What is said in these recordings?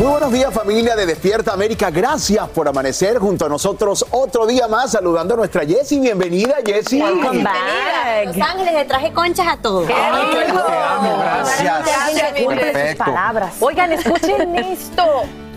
Muy buenos días familia de Despierta América, gracias por amanecer junto a nosotros otro día más saludando a nuestra Jessie, bienvenida Jessie. Bienvenida Los Ángeles, le traje conchas a todos. Te amo, gracias. Perfecto. palabras. Oigan, escuchen esto.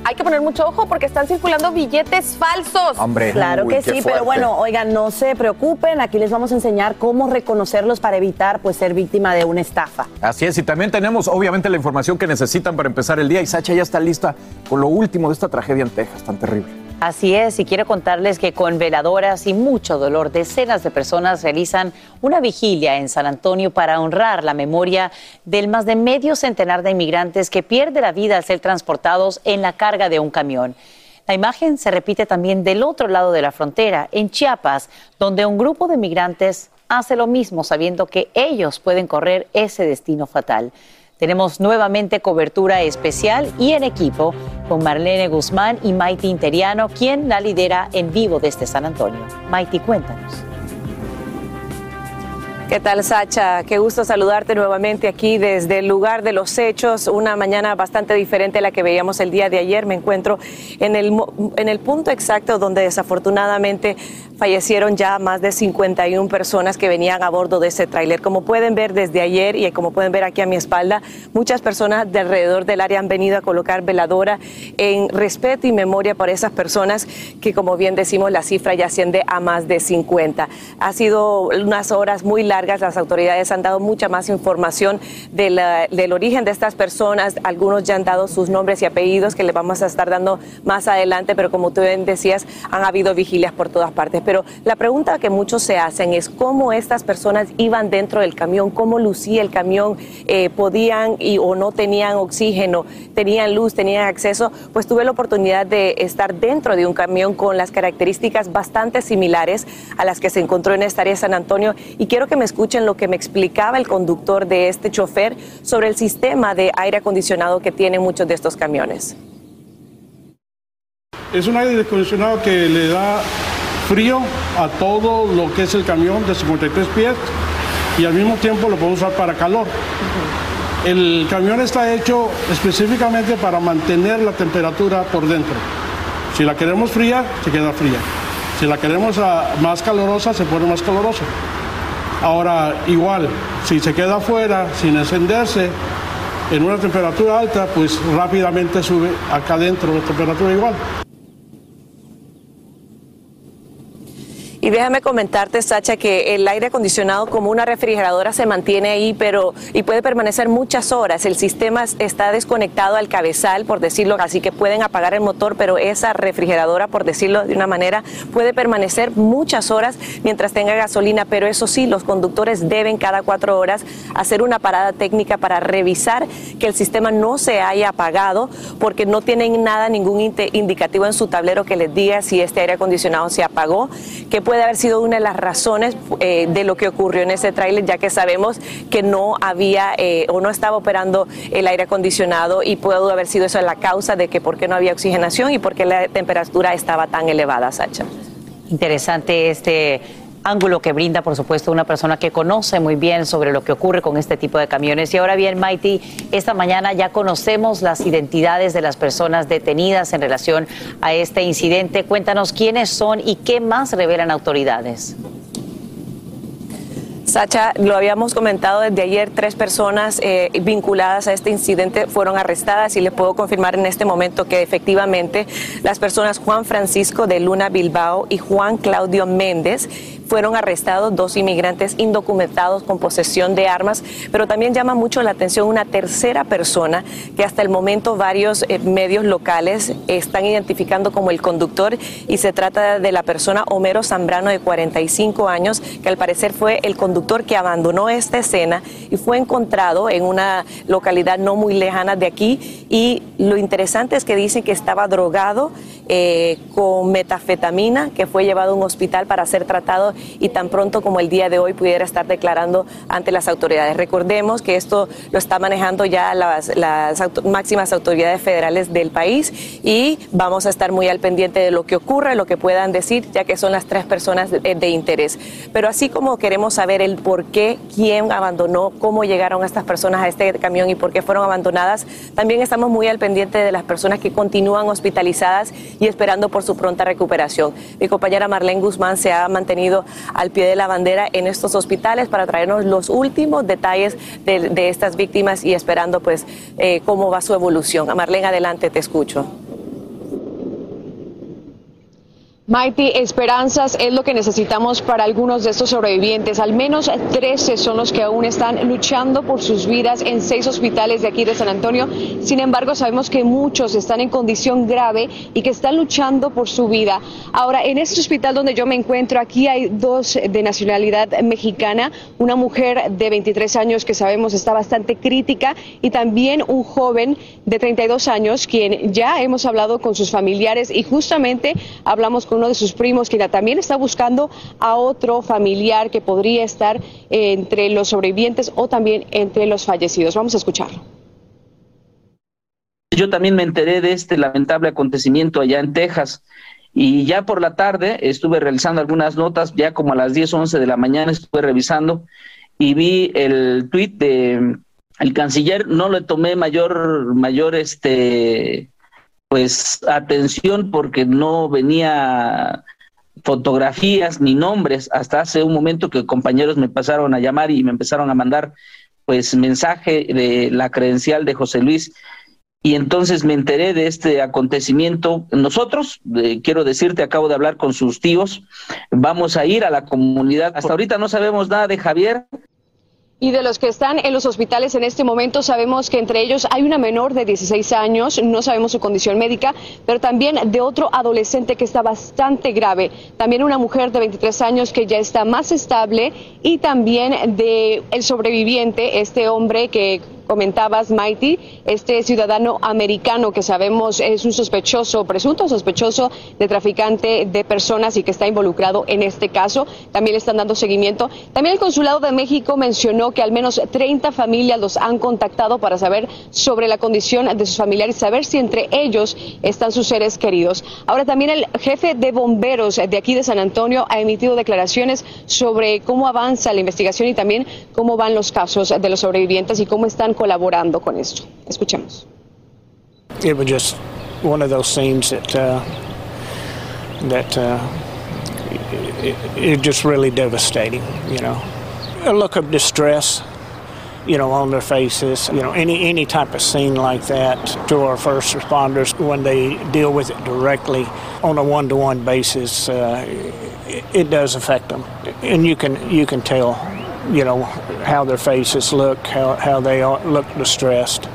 Hay que poner mucho ojo porque están circulando billetes falsos. Hombre, Claro uy, que sí, fuerte. pero bueno, oigan, no se preocupen, aquí les vamos a enseñar cómo reconocerlos para evitar pues ser víctima de una estafa. Así es, y también tenemos obviamente la información que necesitan para empezar el día y Sacha ya está lista con lo último de esta tragedia en Texas, tan terrible. Así es, y quiero contarles que con veladoras y mucho dolor, decenas de personas realizan una vigilia en San Antonio para honrar la memoria del más de medio centenar de inmigrantes que pierde la vida al ser transportados en la carga de un camión. La imagen se repite también del otro lado de la frontera, en Chiapas, donde un grupo de migrantes hace lo mismo sabiendo que ellos pueden correr ese destino fatal. Tenemos nuevamente cobertura especial y en equipo con Marlene Guzmán y Maiti Interiano, quien la lidera en vivo desde San Antonio. Maiti, cuéntanos. ¿Qué tal, Sacha? Qué gusto saludarte nuevamente aquí desde el lugar de los hechos. Una mañana bastante diferente a la que veíamos el día de ayer. Me encuentro en el, en el punto exacto donde desafortunadamente fallecieron ya más de 51 personas que venían a bordo de ese tráiler. Como pueden ver desde ayer y como pueden ver aquí a mi espalda, muchas personas de alrededor del área han venido a colocar veladora en respeto y memoria por esas personas que, como bien decimos, la cifra ya asciende a más de 50. Ha sido unas horas muy largas, las autoridades han dado mucha más información de la- del origen de estas personas, algunos ya han dado sus nombres y apellidos que les vamos a estar dando más adelante, pero como tú bien decías, han habido vigilias por todas partes. Pero la pregunta que muchos se hacen es cómo estas personas iban dentro del camión, cómo lucía el camión, eh, podían o no tenían oxígeno, tenían luz, tenían acceso, pues tuve la oportunidad de estar dentro de un camión con las características bastante similares a las que se encontró en esta área San Antonio y quiero que me escuchen lo que me explicaba el conductor de este chofer sobre el sistema de aire acondicionado que tienen muchos de estos camiones. Es un aire acondicionado que le da frío a todo lo que es el camión de 53 pies y al mismo tiempo lo podemos usar para calor. El camión está hecho específicamente para mantener la temperatura por dentro. Si la queremos fría, se queda fría. Si la queremos ah, más calorosa, se pone más calorosa. Ahora, igual, si se queda afuera sin encenderse en una temperatura alta, pues rápidamente sube acá adentro la temperatura igual. Y déjame comentarte, Sacha, que el aire acondicionado como una refrigeradora se mantiene ahí, pero y puede permanecer muchas horas. El sistema está desconectado al cabezal, por decirlo así, que pueden apagar el motor, pero esa refrigeradora, por decirlo de una manera, puede permanecer muchas horas mientras tenga gasolina. Pero eso sí, los conductores deben cada cuatro horas hacer una parada técnica para revisar que el sistema no se haya apagado, porque no tienen nada, ningún indicativo en su tablero que les diga si este aire acondicionado se apagó, que haber sido una de las razones eh, de lo que ocurrió en ese tráiler, ya que sabemos que no había eh, o no estaba operando el aire acondicionado y pudo haber sido eso la causa de que por qué no había oxigenación y por qué la temperatura estaba tan elevada, Sacha. Interesante este ángulo que brinda, por supuesto, una persona que conoce muy bien sobre lo que ocurre con este tipo de camiones. Y ahora bien, Mighty, esta mañana ya conocemos las identidades de las personas detenidas en relación a este incidente. Cuéntanos quiénes son y qué más revelan autoridades. Sacha, lo habíamos comentado desde ayer, tres personas eh, vinculadas a este incidente fueron arrestadas y les puedo confirmar en este momento que efectivamente las personas Juan Francisco de Luna Bilbao y Juan Claudio Méndez fueron arrestados dos inmigrantes indocumentados con posesión de armas, pero también llama mucho la atención una tercera persona que hasta el momento varios eh, medios locales están identificando como el conductor y se trata de la persona Homero Zambrano de 45 años, que al parecer fue el conductor que abandonó esta escena y fue encontrado en una localidad no muy lejana de aquí. Y lo interesante es que dicen que estaba drogado eh, con metafetamina, que fue llevado a un hospital para ser tratado y tan pronto como el día de hoy pudiera estar declarando ante las autoridades. Recordemos que esto lo está manejando ya las, máximas autoridades federales del país y vamos a estar muy al pendiente de lo que ocurra, lo que puedan decir, ya que son las tres personas de, interés. Pero así como queremos saber el por qué, quién abandonó, cómo llegaron estas personas a este camión y por qué fueron abandonadas, también estamos muy al pendiente de las personas que continúan hospitalizadas y esperando por su pronta recuperación. Mi compañera Marlene Guzmán se ha mantenido al pie de la bandera en estos hospitales para traernos los últimos detalles de, estas víctimas y esperando pues eh, cómo va su evolución. Marlene, adelante, te escucho. Mighty, esperanzas es lo que necesitamos para algunos de estos sobrevivientes. Al menos 13 son los que aún están luchando por sus vidas en seis hospitales de aquí de San Antonio. Sin embargo, sabemos que muchos están en condición grave y que están luchando por su vida. Ahora, en este hospital donde yo me encuentro, aquí hay dos de nacionalidad mexicana, una mujer de 23 años que sabemos está bastante crítica y también un joven de 32 años quien ya hemos hablado con sus familiares y justamente hablamos con uno de sus primos, que también está buscando a otro familiar que podría estar entre los sobrevivientes o también entre los fallecidos. Vamos a escucharlo. Yo también me enteré de este lamentable acontecimiento allá en Texas. Y ya por la tarde estuve realizando algunas notas, ya como a las 10, 11 de la mañana estuve revisando y vi el tuit de el canciller, no le tomé mayor, mayor este, pues atención porque no venía fotografías ni nombres hasta hace un momento que compañeros me pasaron a llamar y me empezaron a mandar pues mensaje de la credencial de José Luis y entonces me enteré de este acontecimiento. Nosotros, eh, quiero decirte, acabo de hablar con sus tíos, vamos a ir a la comunidad. Hasta ahorita no sabemos nada de Javier, y de los que están en los hospitales en este momento, sabemos que entre ellos hay una menor de 16 años, no sabemos su condición médica, pero también de otro adolescente que está bastante grave, también una mujer de 23 años que ya está más estable y también de el sobreviviente, este hombre que comentabas, Mighty, este ciudadano americano que sabemos es un sospechoso, presunto sospechoso de traficante de personas y que está involucrado en este caso. También le están dando seguimiento. También el Consulado de México mencionó que al menos 30 familias los han contactado para saber sobre la condición de sus familiares, saber si entre ellos están sus seres queridos. Ahora también el jefe de bomberos de aquí de San Antonio ha emitido declaraciones sobre cómo avanza la investigación y también cómo van los casos de los sobrevivientes y cómo están colaborando con esto. Escuchemos. It was just one of those scenes that uh, that uh, it, it just really devastating. You know, a look of distress. You know, on their faces. You know, any any type of scene like that to our first responders when they deal with it directly on a one-to-one basis, uh, it, it does affect them, and you can you can tell you know, how their faces look, how, how they look distressed.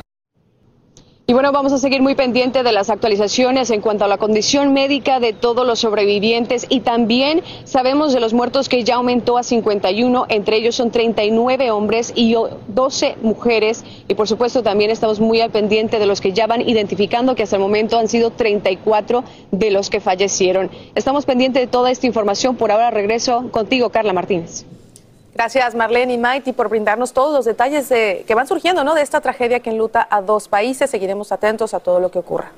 Y bueno, vamos a seguir muy pendiente de las actualizaciones en cuanto a la condición médica de todos los sobrevivientes y también sabemos de los muertos que ya aumentó a 51, entre ellos son 39 hombres y 12 mujeres y por supuesto también estamos muy al pendiente de los que ya van identificando que hasta el momento han sido 34 de los que fallecieron. Estamos pendientes de toda esta información. Por ahora regreso contigo, Carla Martínez. Gracias Marlene y Mighty por brindarnos todos los detalles que van surgiendo ¿no? de esta tragedia que enluta a dos países. Seguiremos atentos a todo lo que ocurra.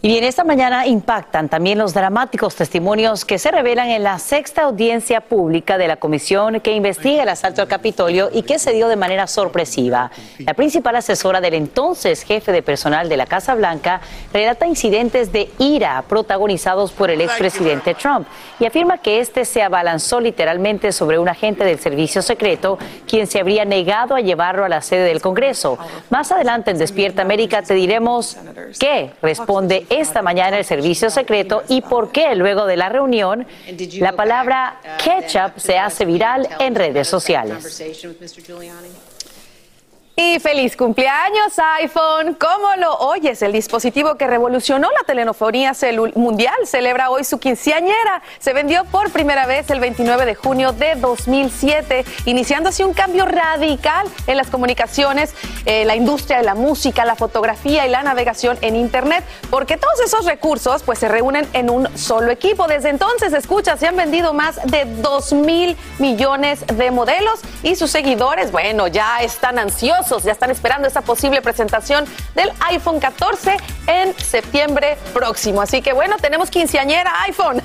Y bien, esta mañana impactan también los dramáticos testimonios que se revelan en la sexta audiencia pública de la comisión que investiga el asalto al Capitolio y que se dio de manera sorpresiva. La principal asesora del entonces jefe de personal de la Casa Blanca relata incidentes de ira protagonizados por el expresidente Trump y afirma que este se abalanzó literalmente sobre un agente del servicio secreto quien se habría negado a llevarlo a la sede del Congreso. Más adelante en Despierta América te diremos qué responde esta mañana el servicio secreto y por qué luego de la reunión la palabra ketchup se hace viral en redes sociales. Y feliz cumpleaños iPhone. ¿Cómo lo oyes? El dispositivo que revolucionó la telefonía mundial celebra hoy su quinceañera. Se vendió por primera vez el 29 de junio de 2007, iniciando así un cambio radical en las comunicaciones, eh, la industria de la música, la fotografía y la navegación en Internet, porque todos esos recursos pues se reúnen en un solo equipo. Desde entonces, escucha, se han vendido más de 2 mil millones de modelos y sus seguidores, bueno, ya están ansiosos ya están esperando esa posible presentación del iPhone 14 en septiembre próximo. Así que bueno, tenemos quinceañera iPhone.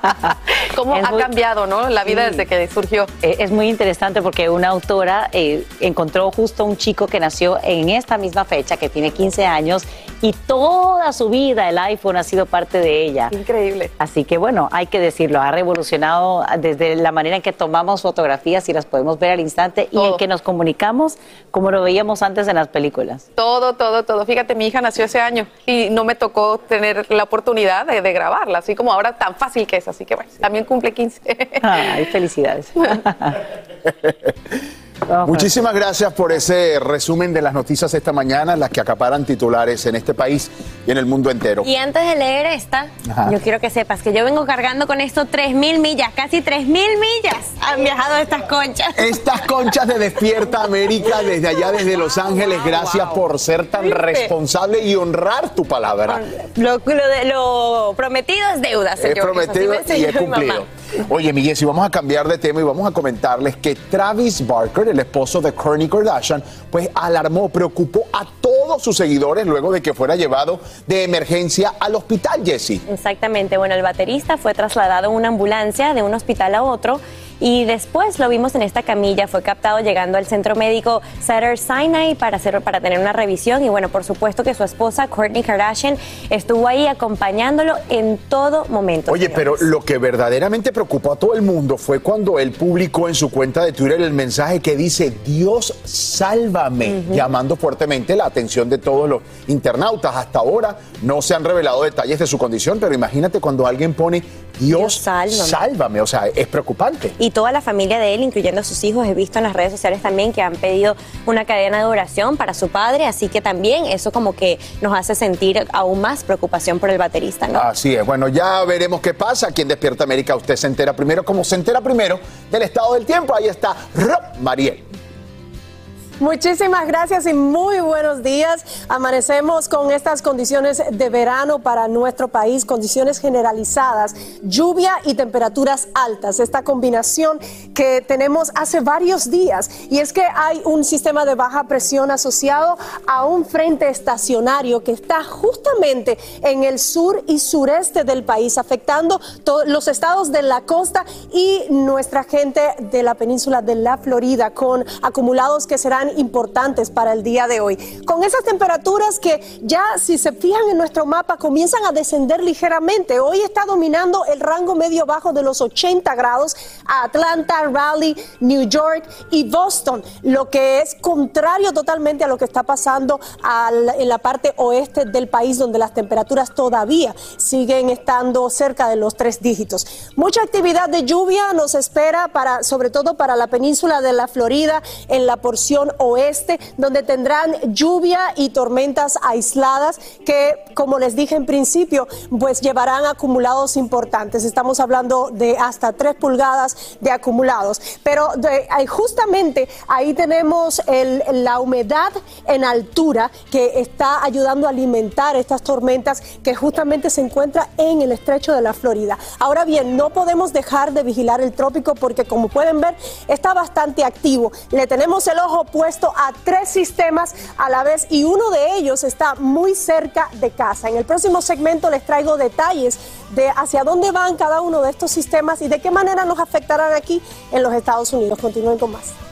¿Cómo ha cambiado ¿no? la vida desde que surgió? Eh, es muy interesante porque una autora eh, encontró justo un chico que nació en esta misma fecha, que tiene 15 años, y toda su vida el iPhone ha sido parte de ella. Increíble. Así que bueno, hay que decirlo, ha revolucionado desde la manera en que tomamos fotografías y las podemos ver al instante y en que nos comunicamos como lo veíamos antes en las películas. Todo, todo, todo. Fíjate, mi hija nació ese año y no me tocó tener la oportunidad de, grabarla, así como ahora tan fácil que es. Así que bueno, también cumple 15. Ay, felicidades. Muchísimas gracias por ese resumen de las noticias esta mañana, las que acaparan titulares en este país y en el mundo entero. Y antes de leer esta, yo quiero que sepas que yo vengo cargando con esto 3.000 millas, casi 3.000 millas han viajado estas conchas. Estas conchas de Despierta América desde allá, desde Los Ángeles, gracias por ser tan responsable y honrar tu palabra. Lo, lo prometido es deuda, señor. Es prometido y es cumplido. Oye, Miguel, si vamos a cambiar de tema y vamos a comentarles que Travis Barker, el esposo de Kourtney Kardashian, pues alarmó, preocupó a todos sus seguidores luego de que fuera llevado de emergencia al hospital, Jesse. Exactamente, bueno, el baterista fue trasladado en una ambulancia de un hospital a otro y después lo vimos en esta camilla, fue captado llegando al centro médico Sutter Sinai para, hacer, para tener una revisión y bueno, por supuesto que su esposa Kourtney Kardashian estuvo ahí acompañándolo en todo momento. Oye, pero lo que verdaderamente preocupó a todo el mundo fue cuando él publicó en su cuenta de Twitter el mensaje que dice Dios sálvame, llamando fuertemente la atención de todos los internautas. Hasta ahora no se han revelado detalles de su condición, pero imagínate cuando alguien pone Dios, sálvame. o sea, es preocupante. Y toda la familia de él, incluyendo a sus hijos, he visto en las redes sociales también que han pedido una cadena de oración para su padre, así que también eso como que nos hace sentir aún más preocupación por el baterista, ¿no? Así es, bueno, ya veremos qué pasa. Aquí en Despierta América usted se entera primero, como se entera primero del estado del tiempo. Ahí está Rob Mariel. Muchísimas gracias y muy buenos días. Amanecemos con estas condiciones de verano para nuestro país, condiciones generalizadas, lluvia y temperaturas altas. Esta combinación que tenemos hace varios días y es que hay un sistema de baja presión asociado a un frente estacionario que está justamente en el sur y sureste del país, afectando los estados de la costa y nuestra gente de la península de la Florida con acumulados que serán importantes para el día de hoy. Con esas temperaturas que ya si se fijan en nuestro mapa comienzan a descender ligeramente. Hoy está dominando el rango medio bajo de los 80 grados a Atlanta, Raleigh, New York y Boston, lo que es contrario totalmente a lo que está pasando en la parte oeste del país donde las temperaturas todavía siguen estando cerca de los tres dígitos. Mucha actividad de lluvia nos espera para sobre todo para la península de la Florida en la porción oeste, donde tendrán lluvia y tormentas aisladas que, como les dije en principio, pues llevarán acumulados importantes. Estamos hablando de hasta 3 pulgadas de acumulados. Pero justamente ahí tenemos la humedad en altura que está ayudando a alimentar esta estas tormentas que justamente se encuentra en el estrecho de la Florida. Ahora bien, no podemos dejar de vigilar el trópico porque como pueden ver está bastante activo. Le tenemos el ojo puesto a tres sistemas a la vez y uno de ellos está muy cerca de casa. En el próximo segmento les traigo detalles de hacia dónde van cada uno de estos sistemas y de qué manera nos afectarán aquí en los Estados Unidos. Continúen con más.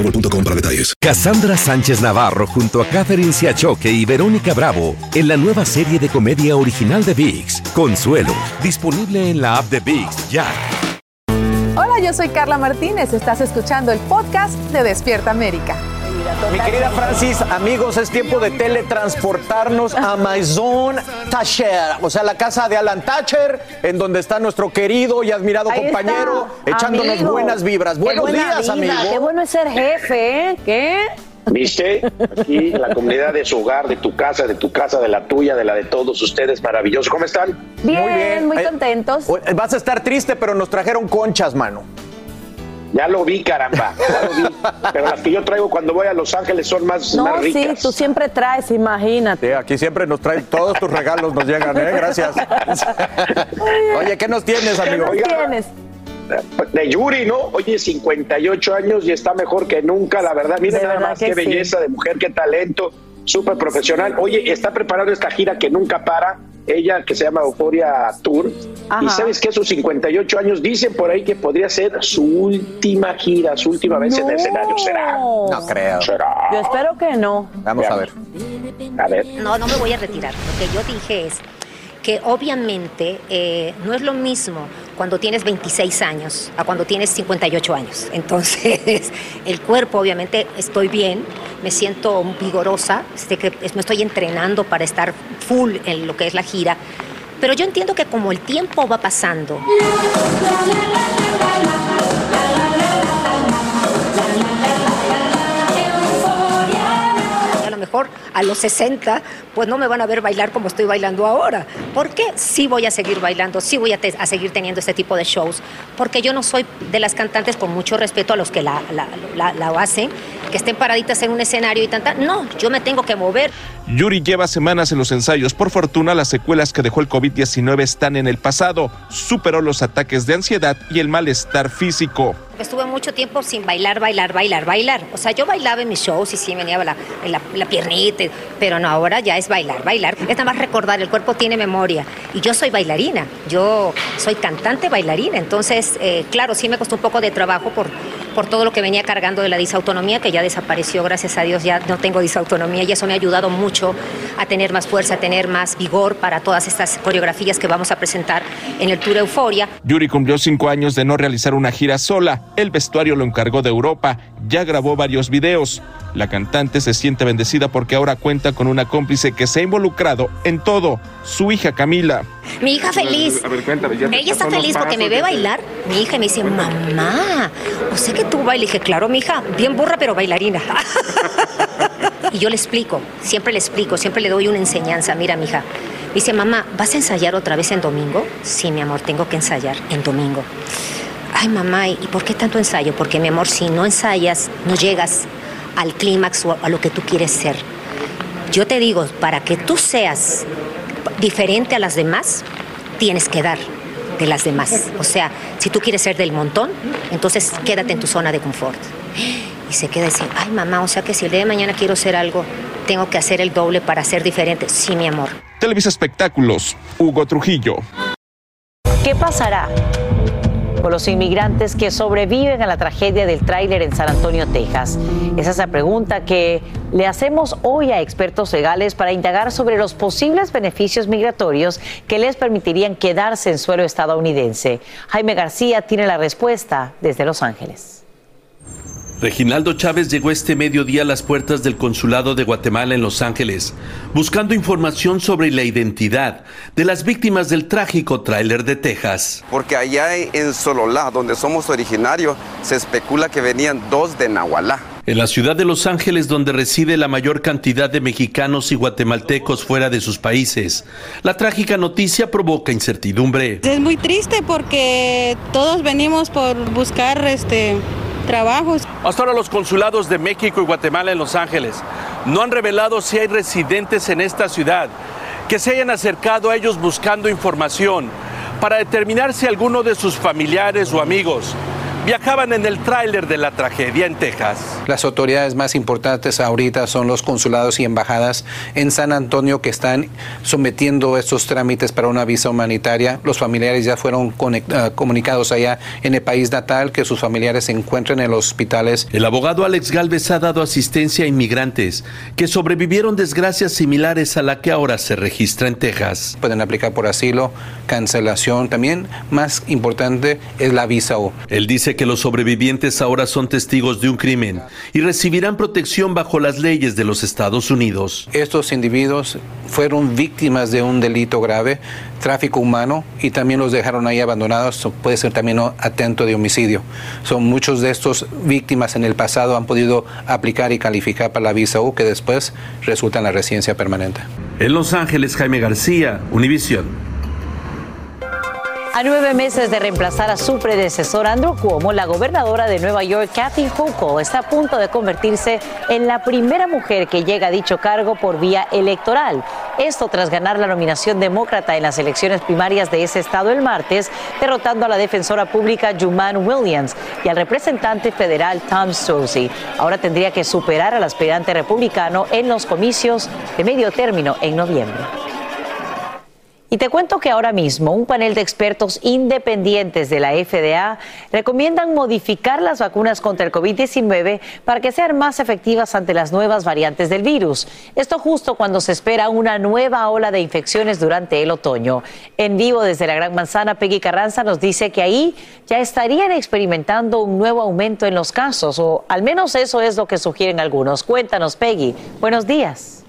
boostmobile.com para detalles. Cassandra Sánchez Navarro junto a Catherine Siachoque y Verónica Bravo en la nueva serie de comedia original de VIX, Consuelo, disponible en la app de VIX ya. Hola, yo soy Carla Martínez. Estás escuchando el podcast de Despierta América. Mi querida Francis, amigos, es tiempo de teletransportarnos a Maison Tacher, o sea, la casa de Alan Thatcher, en donde está nuestro querido y admirado Ahí compañero, está, echándonos amigo. buenas vibras. Qué Buenos buena días, vida, amigo. Qué bueno es ser jefe, ¿eh? ¿Qué? ¿Viste? Aquí en la comunidad de su hogar, de tu casa, de tu casa, de la tuya, de la de todos ustedes, maravilloso. ¿Cómo están? Bien, muy, Eh, contentos. eh, Vas a estar triste, pero nos trajeron conchas, mano. Ya lo vi, caramba. Ya lo vi. Pero las que yo traigo cuando voy a Los Ángeles son más, No, más sí, ricas. tú siempre traes, imagínate. Sí, aquí siempre nos traen todos tus regalos, nos llegan, ¿eh? Gracias. Oye, ¿qué nos tienes, amigo? Oiga, tienes? De Yuri, ¿no? Oye, 58 años y está mejor que nunca, la verdad. De nada más que qué sí. belleza de mujer, qué talento, súper profesional. Oye, está preparando esta gira que nunca para. Ella que se llama Euphoria Tour. Ajá. Y sabes que sus 58 años dicen por ahí que podría ser su última gira, su última vez en el escenario. ¿Será? No creo. ¿Será? Yo espero que no. Vamos a ver. A ver. No, no me voy a retirar. Lo que yo dije es que obviamente eh, no es lo mismo cuando tienes 26 años a cuando tienes 58 años. Entonces, el cuerpo, obviamente, estoy bien, me siento vigorosa, sé que me estoy entrenando para estar full en lo que es la gira. Pero yo entiendo que como el tiempo va pasando, a lo mejor a los 60, pues no me van a ver bailar como estoy bailando ahora. ¿Por qué? Sí voy a seguir bailando, sí voy a, te- a seguir teniendo este tipo de shows, porque yo no soy de las cantantes, con mucho respeto a los que la, la- la- la hacen, que estén paraditas en un escenario y tanta. No, yo me tengo que mover. Yuri lleva semanas en los ensayos. Por fortuna, las secuelas que dejó el COVID-19 están en el pasado. Superó los ataques de ansiedad y el malestar físico. Estuve mucho tiempo sin bailar, bailar, bailar, bailar. O sea, yo bailaba en mis shows y sí venía la, la, la piernita, pero no, ahora ya es bailar, bailar. Es nada más recordar, el cuerpo tiene memoria. Y yo soy bailarina, yo soy cantante bailarina. Entonces, eh, claro, sí me costó un poco de trabajo por, por todo lo que venía cargando de la disautonomía, que ya desapareció, gracias a Dios ya no tengo disautonomía y eso me ha ayudado mucho a tener más fuerza, a tener más vigor para todas estas coreografías que vamos a presentar en el Tour Euforia. Yuri cumplió cinco años de no realizar una gira sola. El vestuario lo encargó de Europa. Ya grabó varios videos. La cantante se siente bendecida porque ahora cuenta con una cómplice que se ha involucrado en todo, su hija Camila. Mi hija feliz. A ver, cuéntame, ya Ella está feliz porque me ve bailar. Mi hija me dice, mamá, o sea que tú bailas. Y dije, claro, mi hija, bien burra, pero bailarina. y yo le explico, siempre le explico, siempre le doy una enseñanza. Mira, mi hija, dice, mamá, ¿vas a ensayar otra vez en domingo? Sí, mi amor, tengo que ensayar en domingo. Ay, mamá, ¿y por qué tanto ensayo? Porque, mi amor, si no ensayas, no llegas al clímax o a lo que tú quieres ser. Yo te digo, para que tú seas diferente a las demás, tienes que dar de las demás. O sea, si tú quieres ser del montón, entonces quédate en tu zona de confort. Y se queda dice, ay mamá, o sea que si el día de mañana quiero hacer algo, tengo que hacer el doble para ser diferente. Sí, mi amor. Televisa Espectáculos, Hugo Trujillo. ¿Qué pasará con los inmigrantes que sobreviven a la tragedia del tráiler en San Antonio, Texas? Esa es la pregunta que le hacemos hoy a expertos legales para indagar sobre los posibles beneficios migratorios que les permitirían quedarse en suelo estadounidense. Jaime García tiene la respuesta desde Los Ángeles. Reginaldo Chávez llegó este mediodía a las puertas del consulado de Guatemala en Los Ángeles, buscando información sobre la identidad de las víctimas del trágico tráiler de Texas. Porque allá en Sololá, donde somos originarios, se especula que venían dos de Nahualá. En la ciudad de Los Ángeles, donde reside la mayor cantidad de mexicanos y guatemaltecos fuera de sus países, la trágica noticia provoca incertidumbre. Es muy triste porque todos venimos por buscar este Hasta ahora los consulados de México y Guatemala en Los Ángeles no han revelado si hay residentes en esta ciudad que se hayan acercado a ellos buscando información para determinar si alguno de sus familiares o amigos viajaban en el tráiler de la tragedia en Texas. Las autoridades más importantes ahorita son los consulados y embajadas en San Antonio que están sometiendo estos trámites para una visa humanitaria. Los familiares ya fueron uh, comunicados allá en el país natal que sus familiares se encuentran en los hospitales. El abogado Alex Galvez ha dado asistencia a inmigrantes que sobrevivieron desgracias similares a la que ahora se registra en Texas. Pueden aplicar por asilo, cancelación. También más importante es la visa. Él dice que los sobrevivientes ahora son testigos de un crimen y recibirán protección bajo las leyes de los Estados Unidos. Estos individuos fueron víctimas de un delito grave, tráfico humano, y también los dejaron ahí abandonados. Puede ser también atento de homicidio. Son muchos de estos víctimas en el pasado han podido aplicar y calificar para la visa U que después resulta en la residencia permanente. En Los Ángeles, Jaime García, Univisión. A nueve meses de reemplazar a su predecesor Andrew Cuomo, la gobernadora de Nueva York, Kathy Hochul, está a punto de convertirse en la primera mujer que llega a dicho cargo por vía electoral. Esto tras ganar la nominación demócrata en las elecciones primarias de ese estado el martes, derrotando a la defensora pública Juman Williams y al representante federal Tom Suozzi. Ahora tendría que superar al aspirante republicano en los comicios de medio término en noviembre. Y te cuento que ahora mismo un panel de expertos independientes de la FDA recomiendan modificar las vacunas contra el COVID-19 para que sean más efectivas ante las nuevas variantes del virus. Esto justo cuando se espera una nueva ola de infecciones durante el otoño. En vivo desde la Gran Manzana, Peggy Carranza nos dice que ahí ya estarían experimentando un nuevo aumento en los casos, o al menos eso es lo que sugieren algunos. Cuéntanos, Peggy. Buenos días.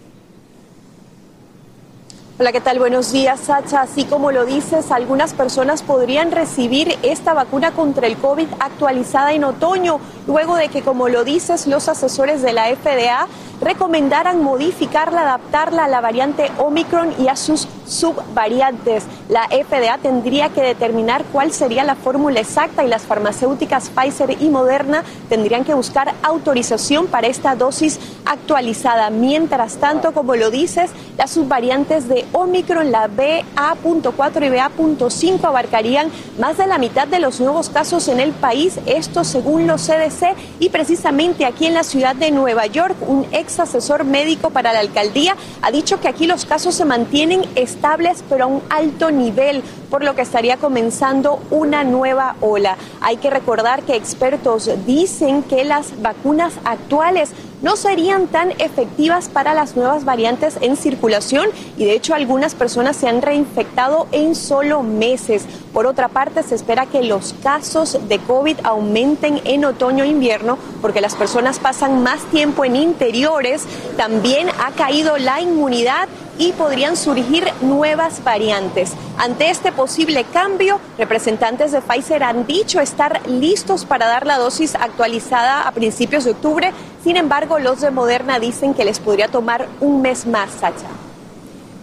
Hola, ¿qué tal? Buenos días, Sacha. Así como lo dices, algunas personas podrían recibir esta vacuna contra el COVID actualizada en otoño, luego de que, como lo dices, los asesores de la FDA recomendaran modificarla, adaptarla a la variante Omicron y a sus subvariantes. La FDA tendría que determinar cuál sería la fórmula exacta y las farmacéuticas Pfizer y Moderna tendrían que buscar autorización para esta dosis actualizada. Mientras tanto, como lo dices, las subvariantes de Omicron, la BA.4 y BA.5 abarcarían más de la mitad de los nuevos casos en el país, esto según los CDC y precisamente aquí en la ciudad de Nueva York, un ex asesor médico para la alcaldía, ha dicho que aquí los casos se mantienen estables pero a un alto nivel, por lo que estaría comenzando una nueva ola. Hay que recordar que expertos dicen que las vacunas actuales no serían tan efectivas para las nuevas variantes en circulación y de hecho algunas personas se han reinfectado en solo meses. Por otra parte, se espera que los casos de COVID aumenten en otoño e invierno porque las personas pasan más tiempo en interiores, también ha caído la inmunidad y podrían surgir nuevas variantes. Ante este posible cambio, representantes de Pfizer han dicho estar listos para dar la dosis actualizada a principios de octubre. Sin embargo, los de Moderna dicen que les podría tomar un mes más, Sacha.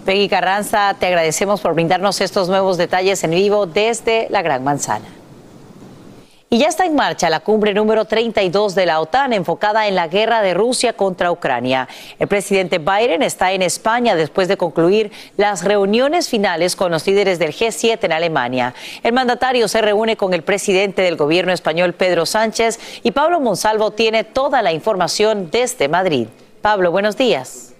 Peggy Carranza, te agradecemos por brindarnos estos nuevos detalles en vivo desde la Gran Manzana. Y ya está en marcha la cumbre número 32 de la OTAN enfocada en la guerra de Rusia contra Ucrania. El presidente Biden está en España después de concluir las reuniones finales con los líderes del G7 en Alemania. El mandatario se reúne con el presidente del gobierno español Pedro Sánchez y Pablo Monsalvo tiene toda la información desde Madrid. Pablo, buenos días.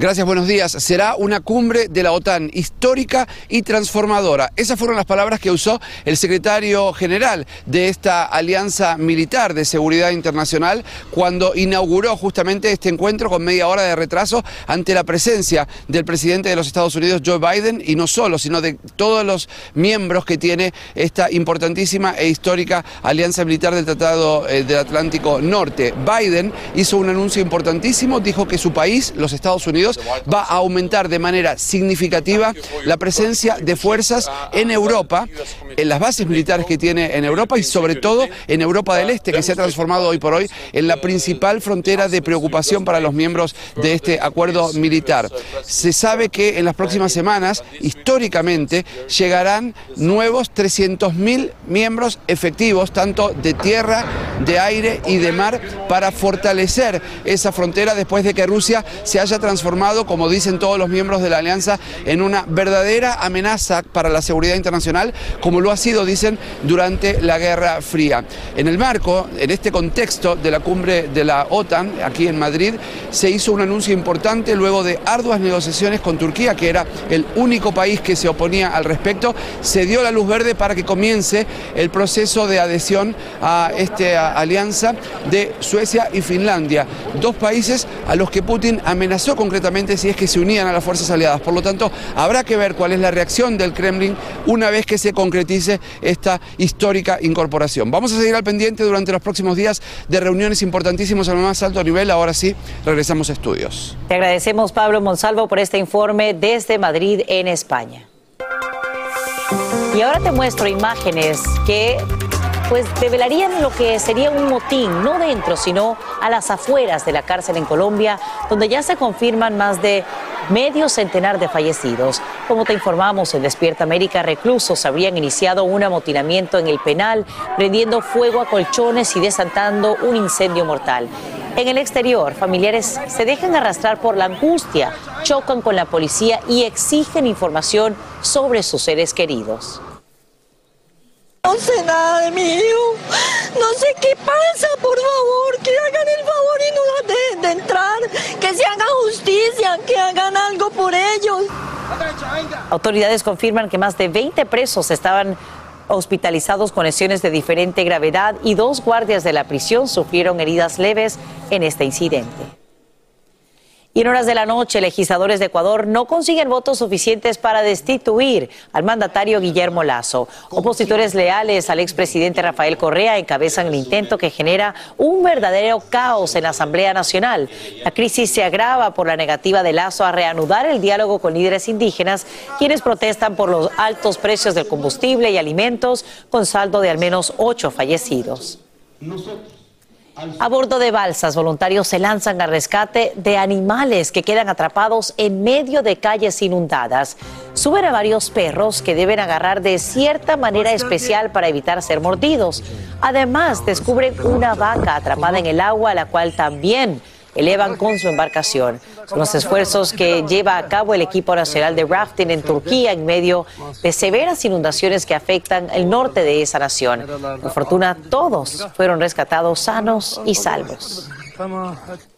Gracias, buenos días. Será una cumbre de la OTAN histórica y transformadora. Esas fueron las palabras que usó el secretario general de esta alianza militar de seguridad internacional cuando inauguró justamente este encuentro con media hora de retraso ante la presencia del presidente de los Estados Unidos, Joe Biden, y no solo, sino de todos los miembros que tiene esta importantísima e histórica alianza militar del Tratado eh, del Atlántico Norte. Biden hizo un anuncio importantísimo, dijo que su país, los Estados Unidos, va a aumentar de manera significativa la presencia de fuerzas en Europa, en las bases militares que tiene en Europa y sobre todo en Europa del Este, que se ha transformado hoy por hoy en la principal frontera de preocupación para los miembros de este acuerdo militar. Se sabe que en las próximas semanas, históricamente, llegarán nuevos 300.000 miembros efectivos, tanto de tierra, de aire y de mar, para fortalecer esa frontera después de que Rusia se haya transformado, como dicen todos los miembros de la alianza, en una verdadera amenaza para la seguridad internacional, como lo ha sido, dicen, durante la Guerra Fría. En el marco, en este contexto de la cumbre de la OTAN, aquí en Madrid, se hizo un anuncio importante luego de arduas negociaciones con Turquía, que era el único país que se oponía al respecto, se dio la luz verde para que comience el proceso de adhesión a esta alianza de Suecia y Finlandia, dos países a los que Putin amenazó concretamente si es que se unían a las fuerzas aliadas. Por lo tanto, habrá que ver cuál es la reacción del Kremlin una vez que se concretice esta histórica incorporación. Vamos a seguir al pendiente durante los próximos días de reuniones importantísimas al más alto nivel. Ahora sí, regresamos a estudios. Te agradecemos, Pablo Monsalvo, por este informe desde Madrid, en España. Y ahora te muestro imágenes que pues develarían lo que sería un motín, no dentro, sino a las afueras de la cárcel en Colombia, donde ya se confirman más de medio centenar de fallecidos. Como te informamos en Despierta América, reclusos habrían iniciado un amotinamiento en el penal, prendiendo fuego a colchones y desatando un incendio mortal. En el exterior, familiares se dejan arrastrar por la angustia, chocan con la policía y exigen información sobre sus seres queridos. No sé nada de mi hijo. No sé qué pasa, por favor. Que hagan el favor y no dejen de entrar. Que se haga justicia, que hagan algo por ellos. Autoridades confirman que más de 20 presos estaban hospitalizados con lesiones de diferente gravedad y dos guardias de la prisión sufrieron heridas leves en este incidente. Y en horas de la noche, legisladores de Ecuador no consiguen votos suficientes para destituir al mandatario Guillermo Lazo. Opositores leales al expresidente Rafael Correa encabezan el intento que genera un verdadero caos en la Asamblea Nacional. La crisis se agrava por la negativa de Lazo a reanudar el diálogo con líderes indígenas, quienes protestan por los altos precios del combustible y alimentos, con saldo de al menos ocho fallecidos. A bordo de balsas, voluntarios se lanzan al rescate de animales que quedan atrapados en medio de calles inundadas. Suben a varios perros que deben agarrar de cierta manera especial para evitar ser mordidos. Además, descubren una vaca atrapada en el agua, la cual también elevan con su embarcación. Los esfuerzos que lleva a cabo el equipo nacional de rafting en Turquía en medio de severas inundaciones que afectan el norte de esa nación. Por fortuna, todos fueron rescatados sanos y salvos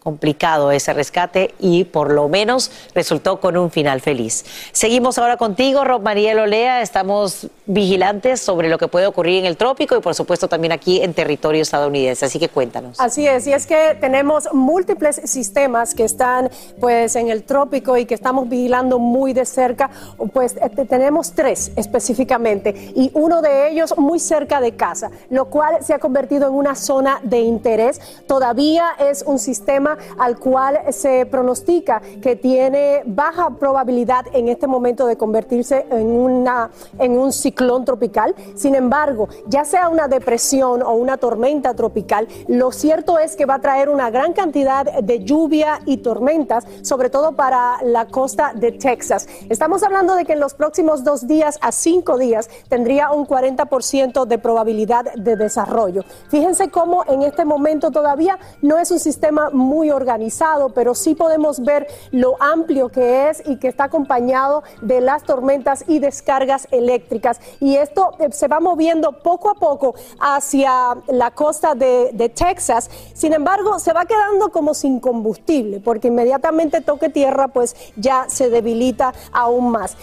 complicado ese rescate y por lo menos resultó con un final feliz. Seguimos ahora contigo, Rob Mariel Olea. Estamos vigilantes sobre lo que puede ocurrir en el trópico y por supuesto también aquí en territorio estadounidense. Así que cuéntanos. Así es, y es que tenemos múltiples sistemas que están pues en el trópico y que estamos vigilando muy de cerca. Pues este, tenemos tres específicamente y uno de ellos muy cerca de casa, lo cual se ha convertido en una zona de interés. Todavía es un sistema al cual se pronostica que tiene baja probabilidad en este momento de convertirse en, una, en un ciclón tropical. Sin embargo, ya sea una depresión o una tormenta tropical, lo cierto es que va a traer una gran cantidad de lluvia y tormentas, sobre todo para la costa de Texas. Estamos hablando de que en los próximos dos días a cinco días tendría un 40% de probabilidad de desarrollo. Fíjense cómo en este momento todavía no es un sistema muy organizado, pero sí podemos ver lo amplio que es y que está acompañado de las tormentas y descargas eléctricas. Y esto eh, se va moviendo poco a poco hacia la costa de, de Texas. Sin embargo, se va quedando como sin combustible, porque inmediatamente toque tierra, pues ya se debilita aún más.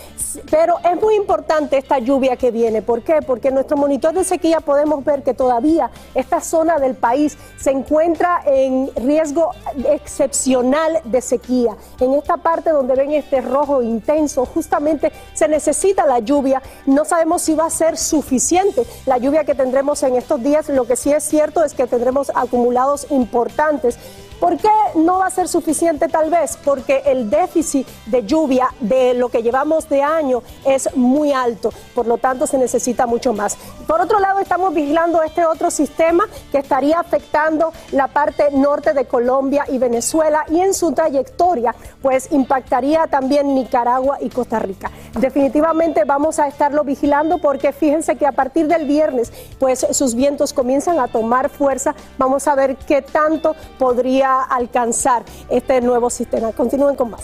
Pero es muy importante esta lluvia que viene. ¿Por qué? Porque en nuestro monitor de sequía podemos ver que todavía esta zona del país se encuentra en riesgo excepcional de sequía. En esta parte donde ven este rojo intenso, justamente se necesita la lluvia. No sabemos si va a ser suficiente la lluvia que tendremos en estos días. Lo que sí es cierto es que tendremos acumulados importantes. ¿Por qué no va a ser suficiente tal vez? Porque el déficit de lluvia de lo que llevamos de año es muy alto, por lo tanto se necesita mucho más. Por otro lado, estamos vigilando este otro sistema que estaría afectando la parte norte de Colombia y Venezuela y en su trayectoria pues impactaría también Nicaragua y Costa Rica. Definitivamente vamos a estarlo vigilando porque fíjense que a partir del viernes pues sus vientos comienzan a tomar fuerza. Vamos a ver qué tanto podría alcanzar este nuevo sistema. Continúen con más.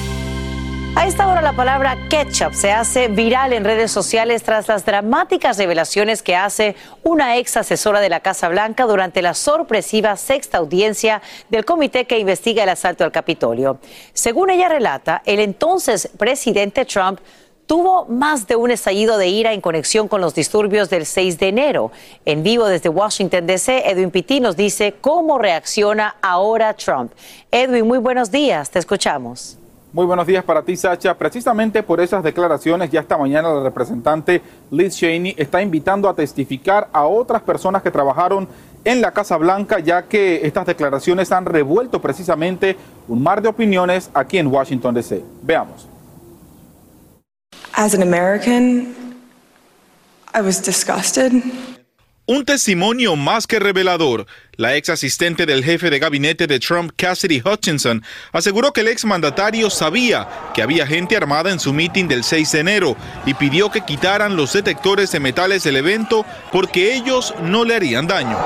A esta hora la palabra ketchup se hace viral en redes sociales tras las dramáticas revelaciones que hace una ex asesora de la Casa Blanca durante la sorpresiva sexta audiencia del comité que investiga el asalto al Capitolio. Según ella relata, el entonces presidente Trump tuvo más de un estallido de ira en conexión con los disturbios del 6 de enero. En vivo desde Washington, D.C., Edwin Pitti nos dice cómo reacciona ahora Trump. Edwin, muy buenos días, te escuchamos. Muy buenos días para ti, Sacha. Precisamente por esas declaraciones, ya esta mañana la representante Liz Cheney está invitando a testificar a otras personas que trabajaron en la Casa Blanca, ya que estas declaraciones han revuelto precisamente un mar de opiniones aquí en Washington, D.C. Veamos. As an American, I was disgusted. Un testimonio más que revelador. La ex asistente del jefe de gabinete de Trump, Cassidy Hutchinson, aseguró que el ex mandatario sabía que había gente armada en su meeting del 6 de enero y pidió que quitaran los detectores de metales del evento porque ellos no le harían daño.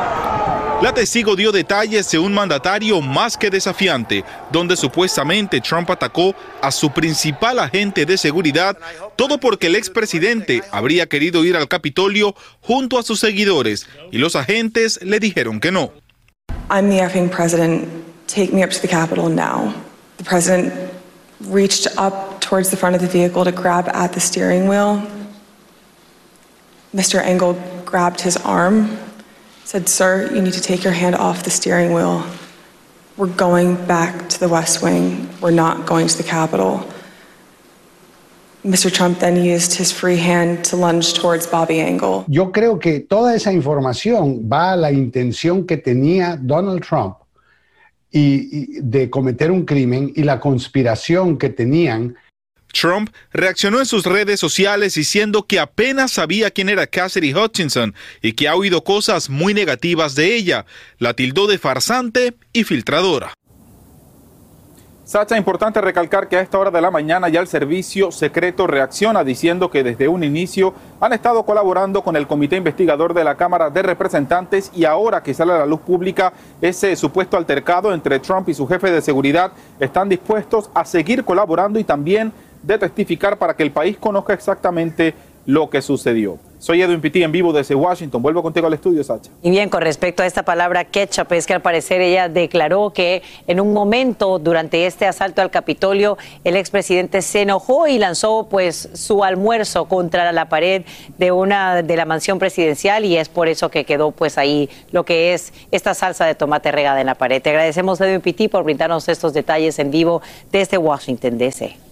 La testigo dio detalles de un mandatario más que desafiante, donde supuestamente Trump atacó a su principal agente de seguridad, todo porque el expresidente habría querido ir al Capitolio junto a sus seguidores y los agentes le dijeron que no. I'm the effing president. Take me up to the Capitol now. The president reached up towards the front of the vehicle to grab at the steering wheel. Mr. Engel grabbed his arm, said, Sir, you need to take your hand off the steering wheel. We're going back to the West Wing. We're not going to the Capitol. Mr. Trump then used his free hand to lunge towards Bobby Engel. Yo creo que toda esa información va a la intención que tenía Donald Trump y, y de cometer un crimen y la conspiración que tenían Trump reaccionó en sus redes sociales diciendo que apenas sabía quién era Cassidy Hutchinson y que ha oído cosas muy negativas de ella. La tildó de farsante y filtradora. Sacha, importante recalcar que a esta hora de la mañana ya el servicio secreto reacciona diciendo que desde un inicio han estado colaborando con el comité investigador de la Cámara de Representantes y ahora que sale a la luz pública ese supuesto altercado entre Trump y su jefe de seguridad, están dispuestos a seguir colaborando y también de testificar para que el país conozca exactamente lo que sucedió. Soy Edwin Pitti en vivo desde Washington. Vuelvo contigo al estudio, Sacha. Y bien, con respecto a esta palabra ketchup, es que al parecer ella declaró que en un momento durante este asalto al Capitolio, el expresidente se enojó y lanzó pues su almuerzo contra la pared de una de la mansión presidencial y es por eso que quedó pues ahí lo que es esta salsa de tomate regada en la pared. Te agradecemos, Edwin Pitti, por brindarnos estos detalles en vivo desde Washington, D.C.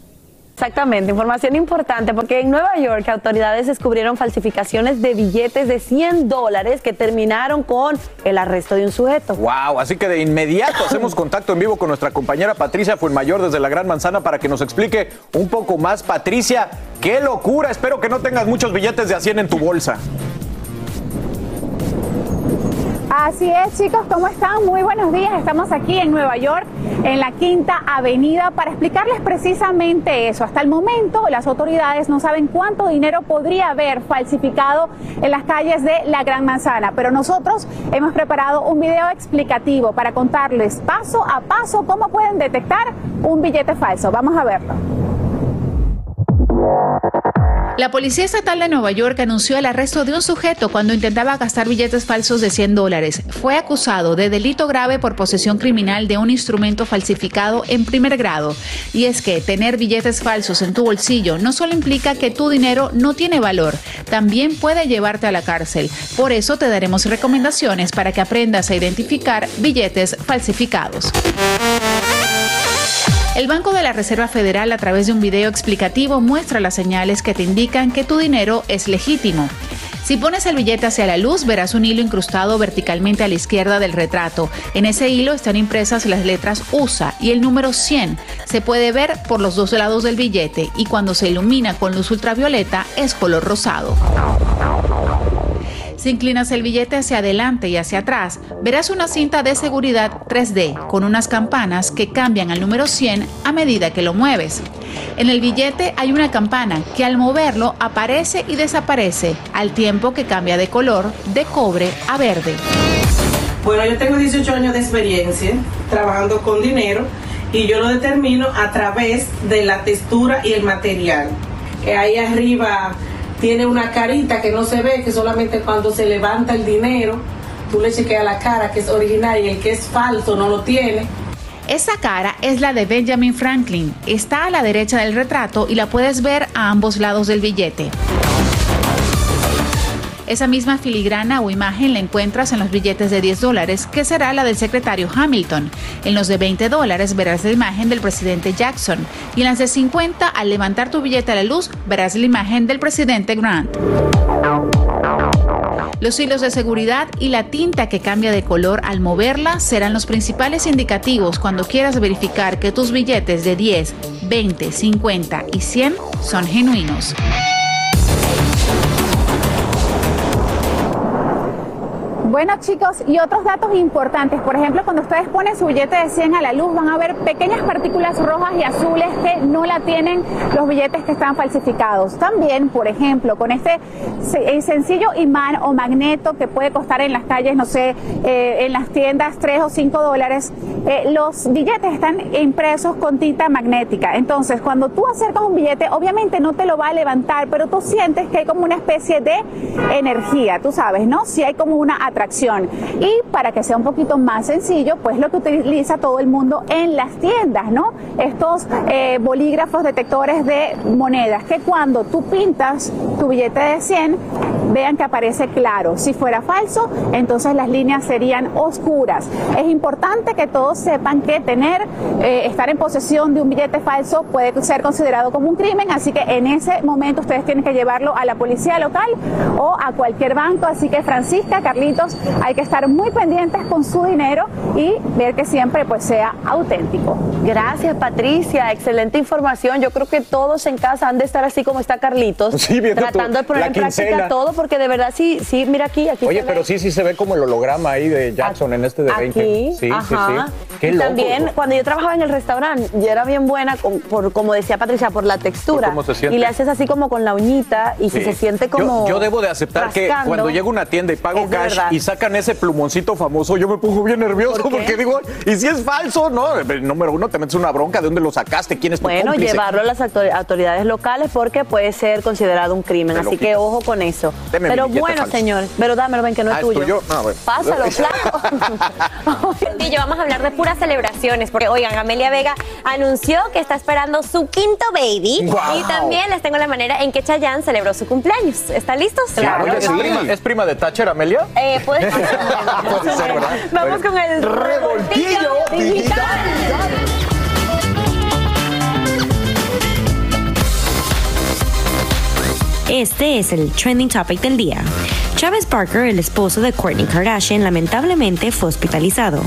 Exactamente, información importante porque en Nueva York autoridades descubrieron falsificaciones de billetes de 100 dólares que terminaron con el arresto de un sujeto. Wow, así que de inmediato hacemos contacto en vivo con nuestra compañera Patricia Fuenmayor desde la Gran Manzana para que nos explique un poco más. Patricia, qué locura, espero que no tengas muchos billetes de a 100 en tu bolsa. Así es, chicos, ¿cómo están? Muy buenos días. Estamos aquí en Nueva York, en la Quinta Avenida, para explicarles precisamente eso. Hasta el momento, las autoridades no saben cuánto dinero podría haber falsificado en las calles de la Gran Manzana, pero nosotros hemos preparado un video explicativo para contarles paso a paso cómo pueden detectar un billete falso. Vamos a verlo. La Policía Estatal de Nueva York anunció el arresto de un sujeto cuando intentaba gastar billetes falsos de 100 dólares. Fue acusado de delito grave por posesión criminal de un instrumento falsificado en primer grado. Y es que tener billetes falsos en tu bolsillo no solo implica que tu dinero no tiene valor, también puede llevarte a la cárcel. Por eso te daremos recomendaciones para que aprendas a identificar billetes falsificados. El Banco de la Reserva Federal a través de un video explicativo muestra las señales que te indican que tu dinero es legítimo. Si pones el billete hacia la luz, verás un hilo incrustado verticalmente a la izquierda del retrato. En ese hilo están impresas las letras USA y el número 100. Se puede ver por los dos lados del billete y cuando se ilumina con luz ultravioleta es color rosado. Si inclinas el billete hacia adelante y hacia atrás, verás una cinta de seguridad 3D con unas campanas que cambian al número 100 a medida que lo mueves. En el billete hay una campana que al moverlo aparece y desaparece al tiempo que cambia de color de cobre a verde. Bueno, yo tengo 18 años de experiencia trabajando con dinero y yo lo determino a través de la textura y el material. Ahí arriba tiene una carita que no se ve, que solamente cuando se levanta el dinero, tú le chequeas la cara que es original y el que es falso no lo tiene. Esa cara es la de Benjamin Franklin. Está a la derecha del retrato y la puedes ver a ambos lados del billete. Esa misma filigrana o imagen la encuentras en los billetes de 10 dólares, que será la del secretario Hamilton. En los de 20 dólares verás la imagen del presidente Jackson. Y en las de 50, al levantar tu billete a la luz, verás la imagen del presidente Grant. Los hilos de seguridad y la tinta que cambia de color al moverla serán los principales indicativos cuando quieras verificar que tus billetes de 10, 20, 50 y 100 son genuinos. Bueno chicos, y otros datos importantes, por ejemplo, cuando ustedes ponen su billete de 100 a la luz van a ver pequeñas partículas rojas y azules que no la tienen los billetes que están falsificados. También, por ejemplo, con este sencillo imán o magneto que puede costar en las calles, no sé, eh, en las tiendas 3 o 5 dólares, eh, los billetes están impresos con tinta magnética. Entonces, cuando tú acercas un billete, obviamente no te lo va a levantar, pero tú sientes que hay como una especie de energía, tú sabes, ¿no? Si hay como una atracción y para que sea un poquito más sencillo, pues lo que utiliza todo el mundo en las tiendas, ¿no? Estos eh, bolígrafos detectores de monedas, que cuando tú pintas tu billete de 100, vean que aparece claro. Si fuera falso, entonces las líneas serían oscuras. Es importante que todos sepan que tener, eh, estar en posesión de un billete falso puede ser considerado como un crimen, así que en ese momento ustedes tienen que llevarlo a la policía local o a cualquier banco. Así que Francisca, Carlitos, hay que estar muy pendientes con su dinero y ver que siempre pues sea auténtico. Gracias Patricia, excelente información. Yo creo que todos en casa han de estar así como está Carlitos, tratando de poner en práctica todo porque de verdad sí, sí, mira aquí, aquí. Oye, pero sí, sí se ve como el holograma ahí de Jackson en este de 20. Aquí, sí, ajá. sí, Qué y loco. también cuando yo trabajaba en el restaurante, yo era bien buena, con- por, como decía Patricia, por la textura. cómo se siente. Y le haces así como con la uñita y si Sí. se siente como. Yo, debo de aceptar que cuando llego a una tienda y pago cash verdad. Y sacan ese plumoncito famoso, yo me pongo bien nervioso porque digo, ¿y si es falso? No, número uno, te metes una bronca, ¿de dónde lo sacaste? ¿Quién es tu Bueno, cómplice? llevarlo a las autor- autoridades locales porque puede ser considerado un crimen. Así que ojo con eso. Deme Pero bueno, falso. señor, pero dámelo, ven que no es Ah, ¿es tuyo. tuyo? No, bueno. Pásalo, flaco. Y yo vamos a hablar de puras celebraciones, porque oigan, Amelia Vega anunció que está esperando su quinto baby y también les tengo la manera en que Chayanne celebró su cumpleaños. ¿Están listos? Oye, ¿es, prima, ¿Es prima de Thatcher, Amelia? Eh, puede ser. Puede ser, ¿verdad? Vamos con el revoltillo digital. Este es el trending topic del día. Travis Barker, el esposo de Kourtney Kardashian, lamentablemente fue hospitalizado.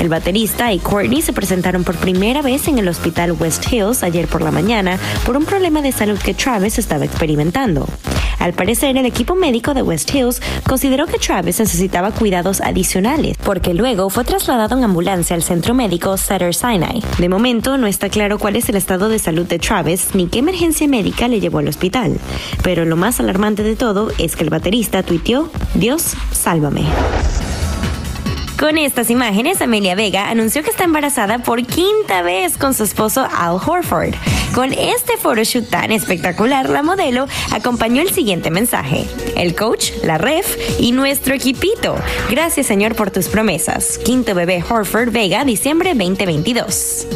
El baterista y Kourtney se presentaron por primera vez en el hospital West Hills ayer por la mañana por un problema de salud que Travis estaba experimentando. Al parecer, el equipo médico de West Hills consideró que Travis necesitaba cuidados adicionales, porque luego fue trasladado en ambulancia al centro médico Sutter Sinai. De momento, no está claro cuál es el estado de salud de Travis ni qué emergencia médica le llevó al hospital. Pero lo más alarmante de todo es que el baterista tuiteó, Dios, sálvame. Con estas imágenes, Amelia Vega anunció que está embarazada por quinta vez con su esposo Al Horford. Con este photoshoot tan espectacular, la modelo acompañó el siguiente mensaje. El coach, la ref y nuestro equipito. Gracias Señor por tus promesas. Quinto bebé Horford Vega, diciembre 2022.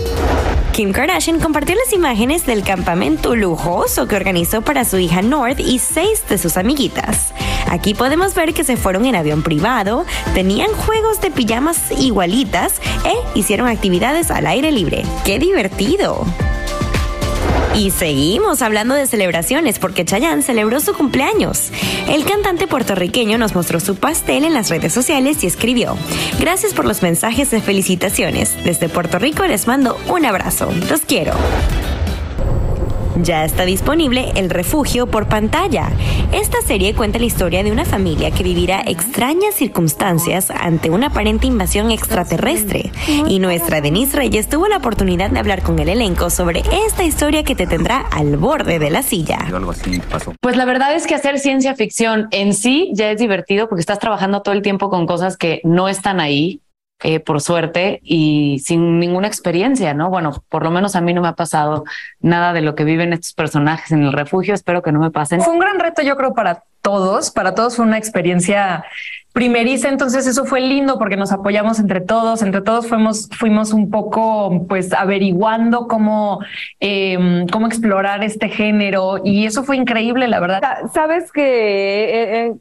Kim Kardashian compartió las imágenes del campamento lujoso que organizó para su hija North y seis de sus amiguitas. Aquí podemos ver que se fueron en avión privado, tenían juegos de pijamas igualitas e hicieron actividades al aire libre. ¡Qué divertido! Y seguimos hablando de celebraciones porque Chayanne celebró su cumpleaños. El cantante puertorriqueño nos mostró su pastel en las redes sociales y escribió, gracias por los mensajes de felicitaciones. Desde Puerto Rico les mando un abrazo. Los quiero. Ya está disponible El Refugio por pantalla. Esta serie cuenta la historia de una familia que vivirá extrañas circunstancias ante una aparente invasión extraterrestre. Y nuestra Denise Reyes tuvo la oportunidad de hablar con el elenco sobre esta historia que te tendrá al borde de la silla. Algo así pasó. Pues la verdad es que hacer ciencia ficción en sí ya es divertido porque estás trabajando todo el tiempo con cosas que no están ahí, eh, por suerte, y sin ninguna experiencia, ¿no? Bueno, por lo menos a mí no me ha pasado nada de lo que viven estos personajes en el refugio. Espero que no me pasen. Fue un gran reto, yo creo, para todos. Para todos fue una experiencia primeriza, entonces eso fue lindo porque nos apoyamos entre todos, entre todos fuimos, fuimos un poco pues averiguando cómo, eh, cómo explorar este género y eso fue increíble, la verdad. Sabes que eh, eh,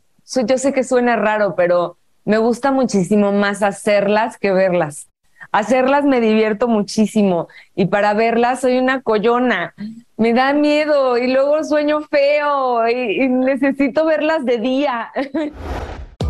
yo sé que suena raro, pero me gusta muchísimo más hacerlas que verlas. Hacerlas me divierto muchísimo y para verlas soy una collona. Me da miedo y luego sueño feo y, y necesito verlas de día.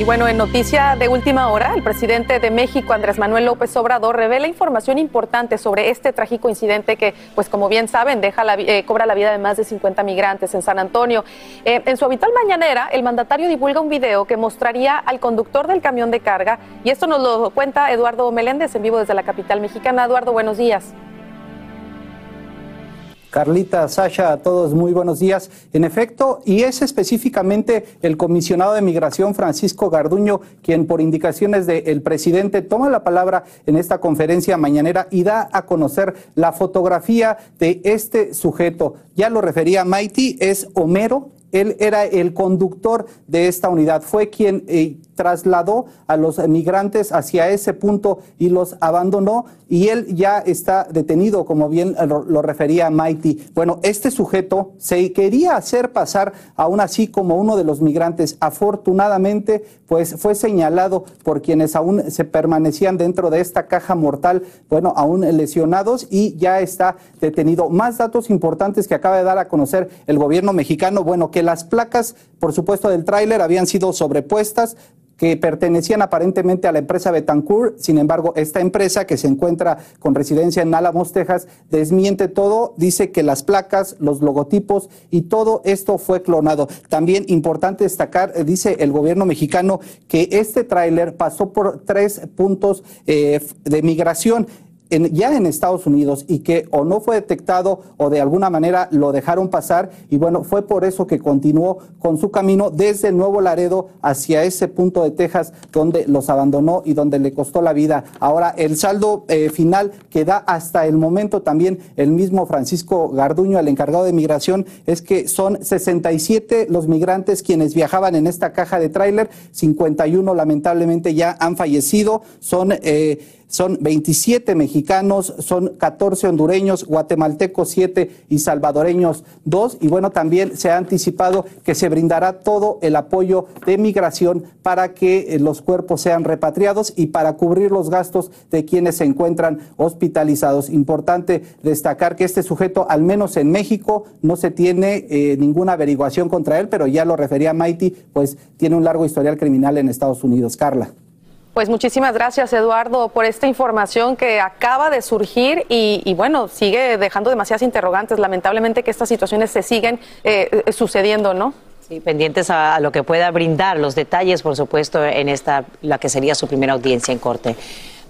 Y bueno, en noticia de última hora, el presidente de México, Andrés Manuel López Obrador, revela información importante sobre este trágico incidente que, pues como bien saben, deja la eh, cobra la vida de más de 50 migrantes en San Antonio. Eh, en su habitual mañanera, el mandatario divulga un video que mostraría al conductor del camión de carga, y esto nos lo cuenta Eduardo Meléndez en vivo desde la capital mexicana. Eduardo, buenos días. Carlita, Sasha, a todos muy buenos días. En efecto, y es específicamente el comisionado de migración Francisco Garduño quien por indicaciones del presidente toma la palabra en esta conferencia mañanera y da a conocer la fotografía de este sujeto. Ya lo refería Maiti, es Homero él era el conductor de esta unidad, fue quien eh, trasladó a los migrantes hacia ese punto y los abandonó y él ya está detenido, como bien lo, refería Mighty. Bueno, este sujeto se quería hacer pasar aún así como uno de los migrantes. Afortunadamente, pues fue señalado por quienes aún se permanecían dentro de esta caja mortal, bueno, aún lesionados y ya está detenido. Más datos importantes que acaba de dar a conocer el gobierno mexicano, bueno, que las placas, por supuesto, del tráiler habían sido sobrepuestas, que pertenecían aparentemente a la empresa Betancourt. Sin embargo, esta empresa que se encuentra con residencia en Álamos, Texas, desmiente todo, dice que las placas, los logotipos y todo esto fue clonado. También importante destacar, eh, dice el gobierno mexicano, que este tráiler pasó por tres puntos eh, de migración ya en Estados Unidos y que o no fue detectado o de alguna manera lo dejaron pasar y bueno, fue por eso que continuó con su camino desde Nuevo Laredo hacia ese punto de Texas donde los abandonó y donde le costó la vida. Ahora, el saldo eh, final que da hasta el momento también el mismo Francisco Garduño, el encargado de migración, es que son 67 los migrantes quienes viajaban en esta caja de tráiler, 51 lamentablemente ya han fallecido, son... Eh, son 27 mexicanos, son 14 hondureños, guatemaltecos 7 y salvadoreños 2. Y bueno, también se ha anticipado que se brindará todo el apoyo de migración para que eh, los cuerpos sean repatriados y para cubrir los gastos de quienes se encuentran hospitalizados. Importante destacar que este sujeto, al menos en México, no se tiene eh, ninguna averiguación contra él, pero ya lo refería Mighty, pues tiene un largo historial criminal en Estados Unidos. Carla. Pues muchísimas gracias, Eduardo, por esta información que acaba de surgir y, bueno, sigue dejando demasiadas interrogantes. Lamentablemente que estas situaciones se siguen eh, eh, sucediendo, ¿no? Sí, pendientes a, lo que pueda brindar los detalles, por supuesto, en esta, la que sería su primera audiencia en corte.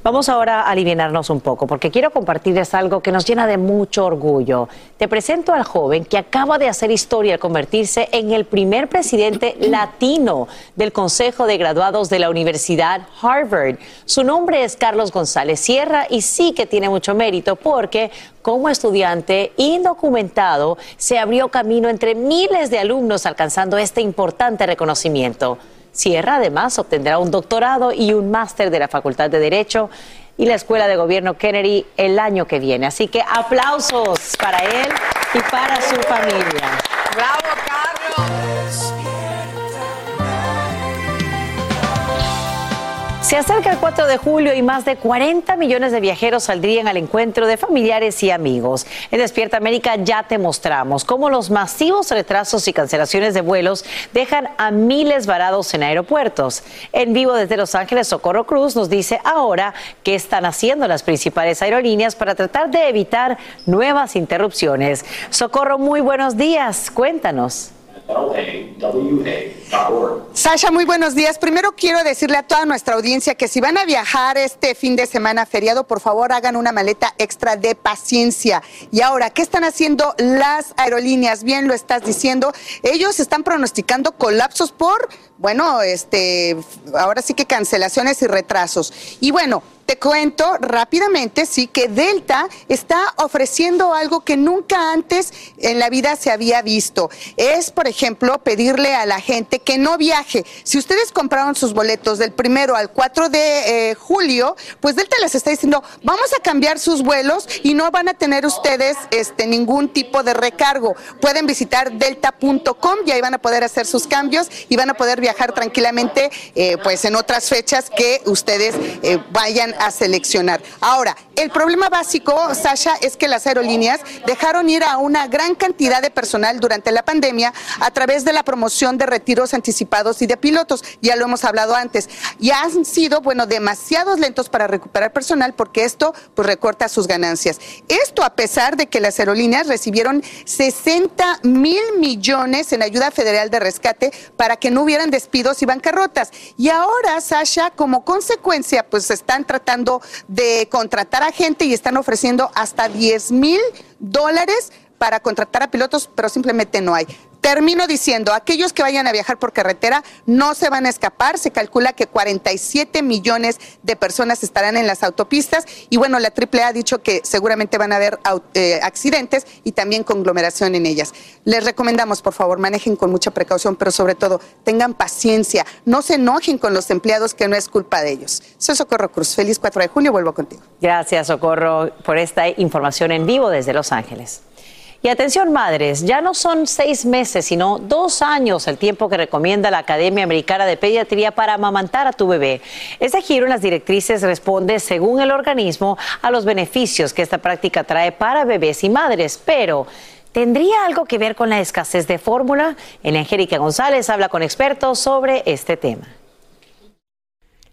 Vamos ahora a aliviarnos un poco, porque quiero compartirles algo que nos llena de mucho orgullo. Te presento al joven que acaba de hacer historia al convertirse en el primer presidente latino del Consejo de Graduados de la Universidad Harvard. Su nombre es Carlos González Sierra y sí que tiene mucho mérito porque como estudiante indocumentado se abrió camino entre miles de alumnos alcanzando este importante reconocimiento. Sierra además obtendrá un doctorado y un máster de la Facultad de Derecho y la Escuela de Gobierno Kennedy el año que viene. Así que aplausos para él y para su familia. ¡Bravo, Carlos! Se acerca el 4 de julio y más de 40 millones de viajeros saldrían al encuentro de familiares y amigos. En Despierta América ya te mostramos cómo los masivos retrasos y cancelaciones de vuelos dejan a miles varados en aeropuertos. En vivo desde Los Ángeles, Socorro Cruz nos dice ahora qué están haciendo las principales aerolíneas para tratar de evitar nuevas interrupciones. Socorro, muy buenos días. Cuéntanos. Sasha, muy buenos días. Primero quiero decirle a toda nuestra audiencia que si van a viajar este fin de semana feriado, por favor hagan una maleta extra de paciencia. Y ahora, ¿qué están haciendo las aerolíneas? Bien lo estás diciendo. Ellos están pronosticando colapsos por, bueno, este, ahora sí que cancelaciones y retrasos. Y bueno, te cuento rápidamente, sí, que Delta está ofreciendo algo que nunca antes en la vida se había visto. Es, por ejemplo, pedirle a la gente que no viaje. Si ustedes compraron sus boletos del primero al 4 de eh, julio, pues Delta les está diciendo, vamos a cambiar sus vuelos y no van a tener ustedes este, ningún tipo de recargo. Pueden visitar delta.com y ahí van a poder hacer sus cambios y van a poder viajar tranquilamente, eh, pues en otras fechas que ustedes eh, vayan a seleccionar. Ahora, el problema básico, Sasha, es que las aerolíneas dejaron ir a una gran cantidad de personal durante la pandemia a través de la promoción de retiros anticipados y de pilotos. Ya lo hemos hablado antes. Y han sido, bueno, demasiados lentos para recuperar personal porque esto pues recorta sus ganancias. Esto a pesar de que las aerolíneas recibieron 60 mil millones en ayuda federal de rescate para que no hubieran despidos y bancarrotas. Y ahora, Sasha, como consecuencia, pues están tratando de contratar a gente y están ofreciendo hasta 10 mil dólares para contratar a pilotos, pero simplemente no hay. Termino diciendo, aquellos que vayan a viajar por carretera no se van a escapar. Se calcula que 47 millones de personas estarán en las autopistas y bueno, la AAA ha dicho que seguramente van a haber eh, accidentes y también conglomeración en ellas. Les recomendamos, por favor, manejen con mucha precaución, pero sobre todo tengan paciencia, no se enojen con los empleados que no es culpa de ellos. Soy Socorro Cruz. Feliz 4 de junio, vuelvo contigo. Gracias, Socorro, por esta información en vivo desde Los Ángeles. Y atención madres, ya no son seis meses, sino dos años el tiempo que recomienda la Academia Americana de Pediatría para amamantar a tu bebé. Este giro en las directrices responde, según el organismo, a los beneficios que esta práctica trae para bebés y madres, pero... ¿Tendría algo que ver con la escasez de fórmula? En Angélica González habla con expertos sobre este tema.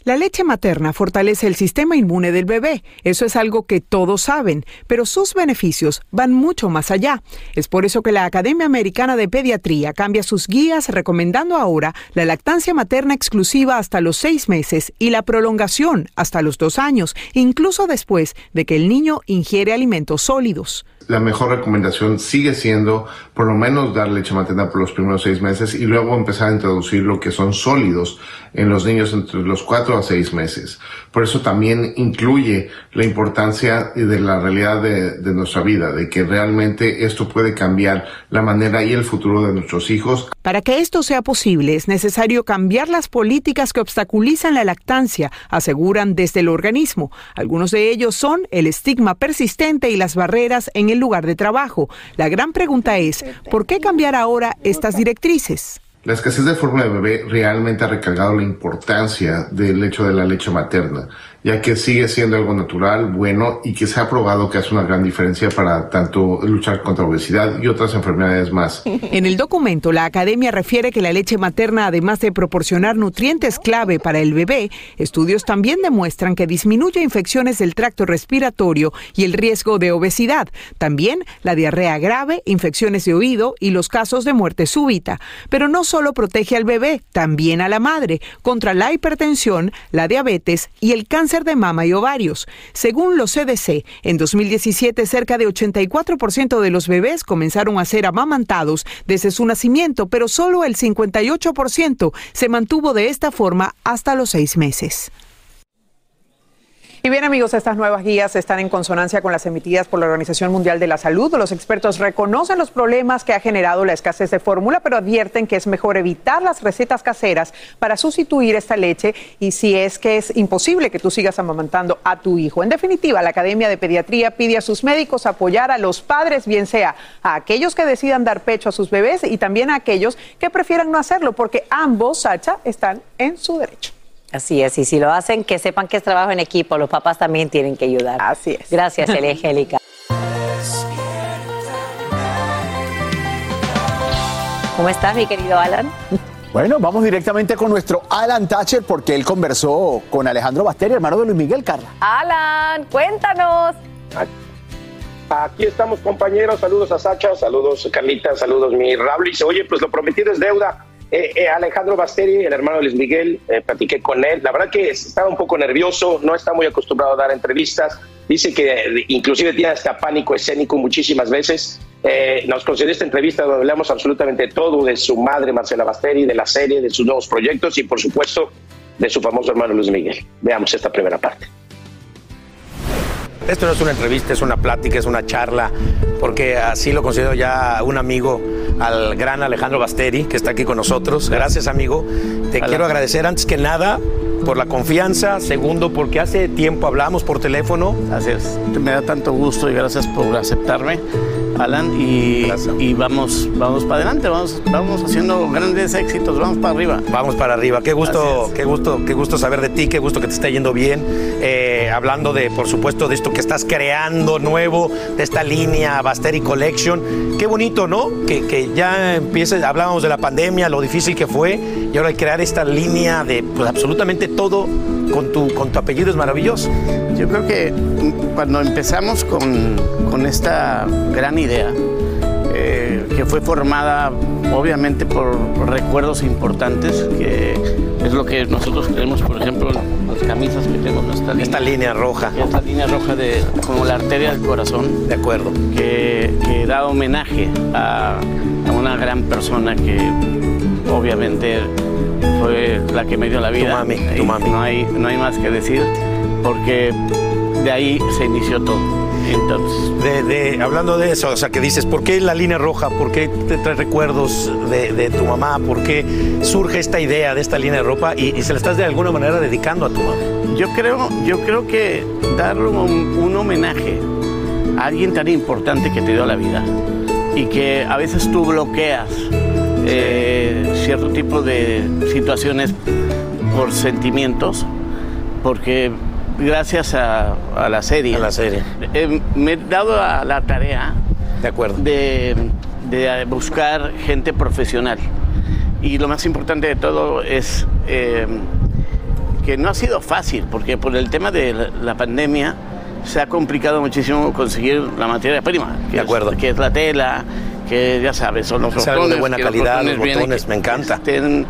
La leche materna fortalece el sistema inmune del bebé, eso es algo que todos saben, pero sus beneficios van mucho más allá. Es por eso que la Academia Americana de Pediatría cambia sus guías recomendando ahora la lactancia materna exclusiva hasta los seis meses y la prolongación hasta los dos años, incluso después de que el niño ingiere alimentos sólidos la mejor recomendación sigue siendo por lo menos dar leche materna por los primeros seis meses y luego empezar a introducir lo que son sólidos en los niños entre los cuatro a seis meses. Por eso también incluye la importancia de la realidad de, de nuestra vida, de que realmente esto puede cambiar la manera y el futuro de nuestros hijos. Para que esto sea posible es necesario cambiar las políticas que obstaculizan la lactancia, aseguran desde el organismo. Algunos de ellos son el estigma persistente y las barreras en el lugar de trabajo. La gran pregunta es, ¿por qué cambiar ahora estas directrices? La escasez de fórmula de bebé realmente ha recargado la importancia del hecho de la leche materna ya que sigue siendo algo natural, bueno y que se ha probado que hace una gran diferencia para tanto luchar contra obesidad y otras enfermedades más. En el documento, la academia refiere que la leche materna, además de proporcionar nutrientes clave para el bebé, estudios también demuestran que disminuye infecciones del tracto respiratorio y el riesgo de obesidad, también la diarrea grave, infecciones de oído y los casos de muerte súbita. Pero no solo protege al bebé, también a la madre contra la hipertensión, la diabetes y el cáncer de mama y ovarios. Según los CDC, en 2017 cerca de 84% de los bebés comenzaron a ser amamantados desde su nacimiento, pero solo el 58% se mantuvo de esta forma hasta los seis meses. Y bien amigos, estas nuevas guías están en consonancia con las emitidas por la Organización Mundial de la Salud. Los expertos reconocen los problemas que ha generado la escasez de fórmula, pero advierten que es mejor evitar las recetas caseras para sustituir esta leche y si es que es imposible que tú sigas amamantando a tu hijo. En definitiva, la Academia de Pediatría pide a sus médicos apoyar a los padres, bien sea a aquellos que decidan dar pecho a sus bebés y también a aquellos que prefieran no hacerlo, porque ambos, Sacha, están en su derecho. Así es, y si lo hacen, que sepan que es trabajo en equipo, los papás también tienen que ayudar. Así es. Gracias, Elia Angélica. ¿Cómo estás, mi querido Alan? Bueno, vamos directamente con nuestro Alan Thatcher porque él conversó con Alejandro Basteri, hermano de Luis Miguel Carla. Alan, cuéntanos. Aquí estamos, compañeros. Saludos a Sacha, saludos Carlita, saludos mi Rablis. Oye, pues lo prometido es deuda. Eh, eh, Alejandro Basteri, el hermano de Luis Miguel, eh, platiqué con él. La verdad que estaba un poco nervioso, no está muy acostumbrado a dar entrevistas. Dice que inclusive tiene hasta pánico escénico muchísimas veces. nos concedió esta entrevista donde hablamos absolutamente todo de su madre, Marcela Basteri, de la serie, de sus nuevos proyectos y por supuesto de su famoso hermano Luis Miguel. Veamos esta primera parte. Esto no es una entrevista, es una plática, es una charla, porque así lo considero ya un amigo al gran Alejandro Basteri, que está aquí con nosotros. Gracias, amigo. Te quiero agradecer antes que nada por la confianza, segundo porque hace tiempo hablamos por teléfono. Gracias, me da tanto gusto y gracias por aceptarme. Alan, y, y, vamos, vamos para adelante, vamos, vamos haciendo grandes éxitos, vamos para arriba. Vamos para arriba, qué gusto, qué gusto, qué gusto saber de ti, qué gusto que te esté yendo bien. Eh, hablando de, por supuesto, de esto que estás creando nuevo, de esta línea Basteri Collection. Qué bonito, ¿no? Que, que ya empieces, hablábamos de la pandemia, lo difícil que fue, y ahora crear esta línea de pues, absolutamente todo con tu, con tu apellido es maravilloso. Yo creo que cuando empezamos con, con esta gran idea, eh, que fue formada obviamente por recuerdos importantes, que es lo que nosotros creemos, por ejemplo, las camisas que tenemos nuestra línea. Esta línea roja. Esta línea roja de como la arteria del corazón. De acuerdo. Que, que da homenaje a, a una gran persona que obviamente fue la que me dio la vida. Tu mami, tu Y mami. No hay, no hay más que decir, porque de ahí se inició todo. Entonces, De, de- hablando de eso, o sea, que dices, ¿por qué la línea roja? ¿Por qué te trae recuerdos de, de tu mamá? ¿Por qué surge esta idea de esta línea de ropa y, y se la estás de alguna manera dedicando a tu mamá? Yo creo, yo creo que darle un, un homenaje a alguien tan importante que te dio la vida y que a veces tú bloqueas eh, cierto tipo de situaciones por sentimientos, porque gracias a, a la serie, A la serie. eh, me he dado a la tarea De acuerdo. de, de buscar gente profesional. Y lo más importante de todo es eh, que no ha sido fácil, porque por el tema de la, la pandemia se ha complicado muchísimo conseguir la materia prima, que, De acuerdo. Es, que es la tela, que ya sabes, son los Es algo de botones, buena calidad, los botones, me encanta. estén-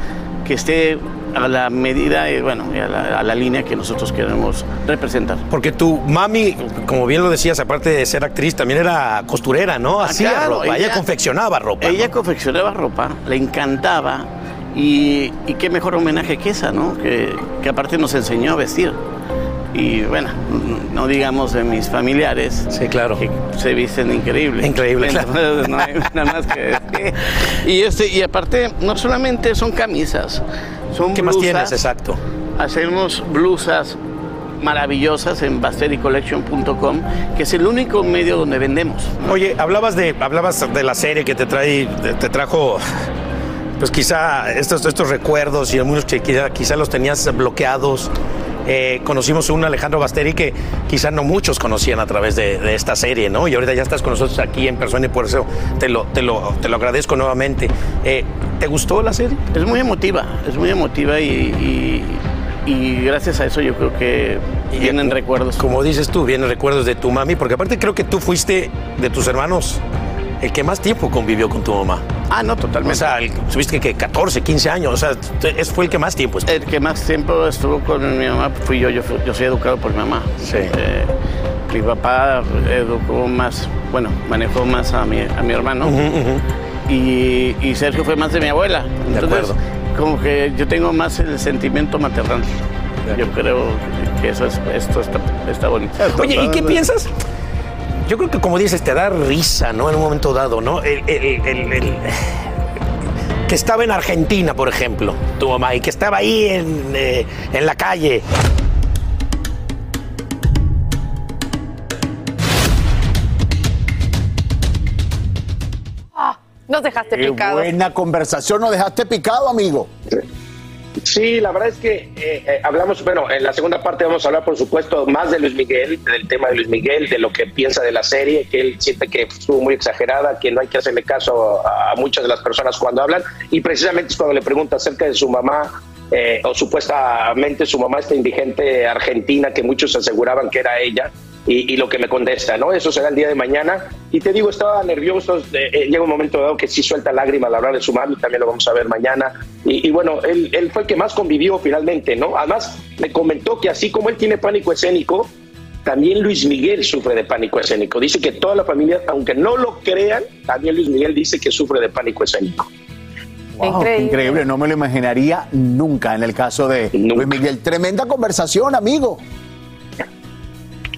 que esté a la medida, y bueno, y a la, a la línea que nosotros queremos representar. Porque tu mami, como bien lo decías, aparte de ser actriz, también era costurera, ¿no? Ah, Hacía claro, ropa, ella, confeccionaba ropa. Ella confeccionaba ropa, le encantaba y, y qué mejor homenaje que esa, ¿no? Que, que aparte nos enseñó a vestir. Y bueno, no digamos de mis familiares. Sí, claro. Que se visten increíble. Increíble, claro. Entonces, no hay nada más que decir. Y, este, y aparte, no solamente son camisas, son ¿Qué más tienes? Exacto. Hacemos blusas maravillosas en bastericollection.com, que es el único medio donde vendemos. Oye, hablabas de, hablabas de la serie que te trae, te, te trajo, pues quizá estos, estos recuerdos y algunos que quizá, quizá los tenías bloqueados. Eh, conocimos a un Alejandro Basteri que quizá no muchos conocían a través de, de esta serie, ¿no? Y ahorita ya estás con nosotros aquí en persona y por eso te lo, te lo, te lo agradezco nuevamente. Eh, ¿Te gustó la serie? Es muy emotiva, es muy emotiva y, y- y gracias a eso yo creo que vienen recuerdos. Como dices tú, vienen recuerdos de tu mami, porque aparte creo que tú fuiste de tus hermanos el que más tiempo convivió con tu mamá. Ah, no, totalmente. O sea, tuviste que 14, 15 años, o sea, es, fue el que más tiempo estuvo. El que más tiempo estuvo con mi mamá fui yo, yo, fui- yo soy educado por mi mamá. Sí. Eh, mi papá educó más, bueno, manejó más a mi, a mi hermano. Ujú, ujú. y, y Sergio fue más de mi abuela. Entonces, acuerdo. como que yo tengo más el sentimiento maternal. Yo creo que eso es, esto está, está bonito. Oye, ¿y qué piensas? Yo creo que como dices, te da risa, ¿no? En un momento dado, ¿no? El, el- el- el- que estaba en Argentina, por ejemplo, tu mamá, y que estaba ahí en, eh, en la calle. Nos dejaste Qué picados. buena conversación, nos dejaste picado, amigo. Sí, la verdad es que eh, eh, hablamos, bueno, en la segunda parte vamos a hablar, por supuesto, más de Luis Miguel, del tema de Luis Miguel, de lo que piensa de la serie, que él siente que estuvo muy exagerada, que no hay que hacerle caso a, muchas de las personas cuando hablan, y precisamente es cuando le pregunta acerca de su mamá, eh, o supuestamente su mamá, esta indigente argentina que muchos aseguraban que era ella, y, y lo que me contesta, ¿no? Eso será el día de mañana. Y te digo, estaba nervioso, eh, eh, llega un momento dado que sí suelta lágrimas al hablar de su mami, también lo vamos a ver mañana. Y, y bueno, él, él fue el que más convivió finalmente, ¿no? Además, me comentó que así como él tiene pánico escénico, también Luis Miguel sufre de pánico escénico. Dice que toda la familia, aunque no lo crean, también Luis Miguel dice que sufre de pánico escénico. Wow, qué increíble, no me lo imaginaría nunca en el caso de Luis Miguel. Tremenda conversación, amigo.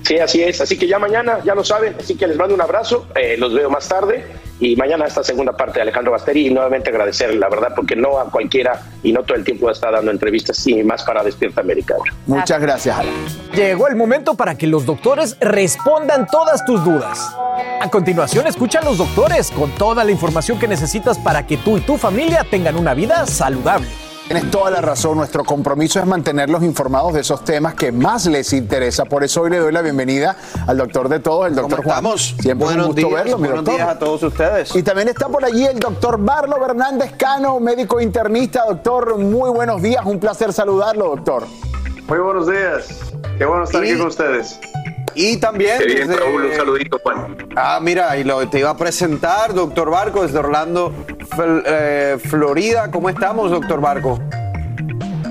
Sí, así es. Así que ya mañana, ya lo saben. Así que les mando un abrazo. eh, los veo más tarde. Y mañana esta segunda parte de Alejandro Basteri. Y nuevamente agradecerle, la verdad, porque no a cualquiera y no todo el tiempo está dando entrevistas y más para Despierta América. Muchas gracias, Alan. Llegó el momento para que los doctores respondan todas tus dudas. A continuación, escucha los doctores con toda la información que necesitas para que tú y tu familia tengan una vida saludable. Tienes toda la razón, nuestro compromiso es mantenerlos informados de esos temas que más les interesa. Por eso hoy le doy la bienvenida al doctor de todos, el doctor Juan. Siempre Buenos un gusto días, verlo, mi buenos doctor. días a todos ustedes. Y también está por allí el doctor Barlo Hernández Cano, médico internista. Doctor, muy buenos días, un placer saludarlo, doctor. Muy buenos días. Qué bueno estar aquí con ustedes. Y también. Qué bien, desde- Raúl, un saludito, Juan. Ah, mira, y lo te iba a presentar, doctor Barco, desde Orlando, eh, Florida. ¿Cómo estamos, doctor Barco?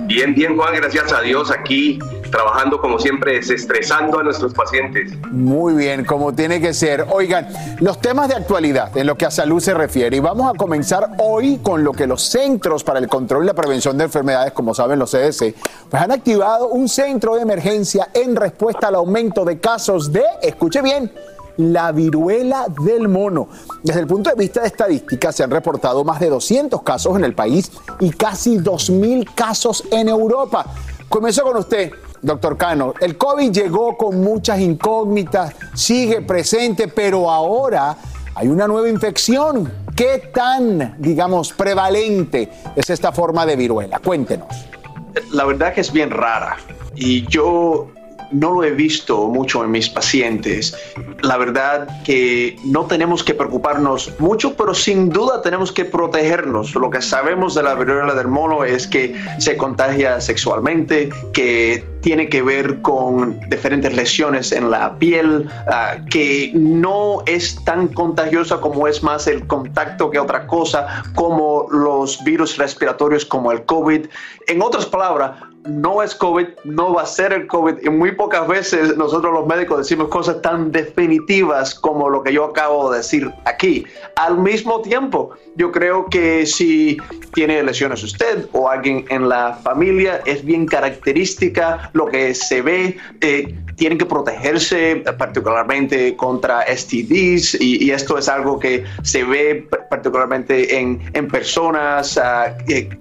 Bien, bien, Juan, gracias a Dios aquí trabajando como siempre, desestresando a nuestros pacientes. Muy bien, como tiene que ser. Oigan, los temas de actualidad en lo que a salud se refiere. Y vamos a comenzar hoy con lo que los Centros para el Control y la Prevención de Enfermedades, como saben los CDC, pues han activado un centro de emergencia en respuesta al aumento de casos de, escuche bien, la viruela del mono. Desde el punto de vista de estadística, se han reportado más de 200 casos en el país y casi 2.000 casos en Europa. Comienzo con usted, doctor Cano. El COVID llegó con muchas incógnitas, sigue presente, pero ahora hay una nueva infección. ¿Qué tan, digamos, prevalente es esta forma de viruela? Cuéntenos. La verdad que es bien rara. Y yo no lo he visto mucho en mis pacientes. La verdad que no tenemos que preocuparnos mucho, pero sin duda tenemos que protegernos. Lo que sabemos de la viruela del mono es que se contagia sexualmente, que tiene que ver con diferentes lesiones en la piel, ah, que no es tan contagiosa como es más el contacto que otra cosa, como los virus respiratorios como el COVID. En otras palabras, no es COVID, no va a ser el COVID. Y muy pocas veces nosotros los médicos decimos cosas tan definitivas como lo que yo acabo de decir aquí. Al mismo tiempo, yo creo que si tiene lesiones usted o alguien en la familia, es bien característica lo que se ve. Eh, tienen que protegerse eh, particularmente contra STDs y, esto es algo que se ve particularmente en, en personas ah,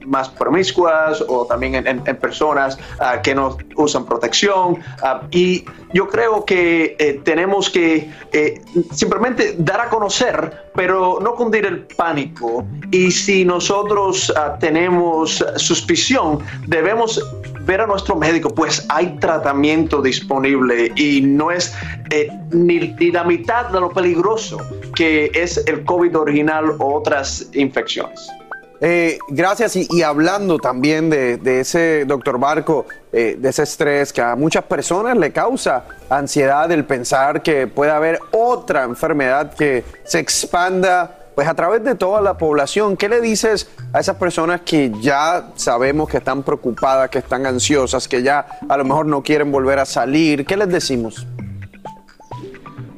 más promiscuas o también en, personas ah, que no usan protección. Ah, y yo creo que eh, tenemos que eh, simplemente dar a conocer, pero no cundir el pánico. Y si nosotros tenemos suspición, debemos ver a nuestro médico, pues hay tratamiento disponible y no es eh, ni, la mitad de lo peligroso que es el COVID original o otras infecciones. Eh, gracias y, hablando también de, ese doctor Barco, eh, de ese estrés que a muchas personas le causa ansiedad el pensar que puede haber otra enfermedad que se expanda pues a través de toda la población, ¿qué le dices a esas personas que ya sabemos que están preocupadas, que están ansiosas, que ya a lo mejor no quieren volver a salir? ¿Qué les decimos?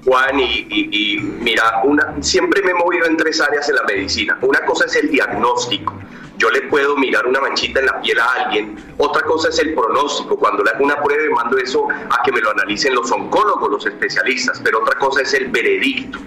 Juan, y, mira, una, siempre me he movido en tres áreas en la medicina. Una cosa es el diagnóstico. Yo le puedo mirar una manchita en la piel a alguien. Otra cosa es el pronóstico. Cuando le hago una prueba y mando eso a que me lo analicen los oncólogos, los especialistas. Pero otra cosa es el veredicto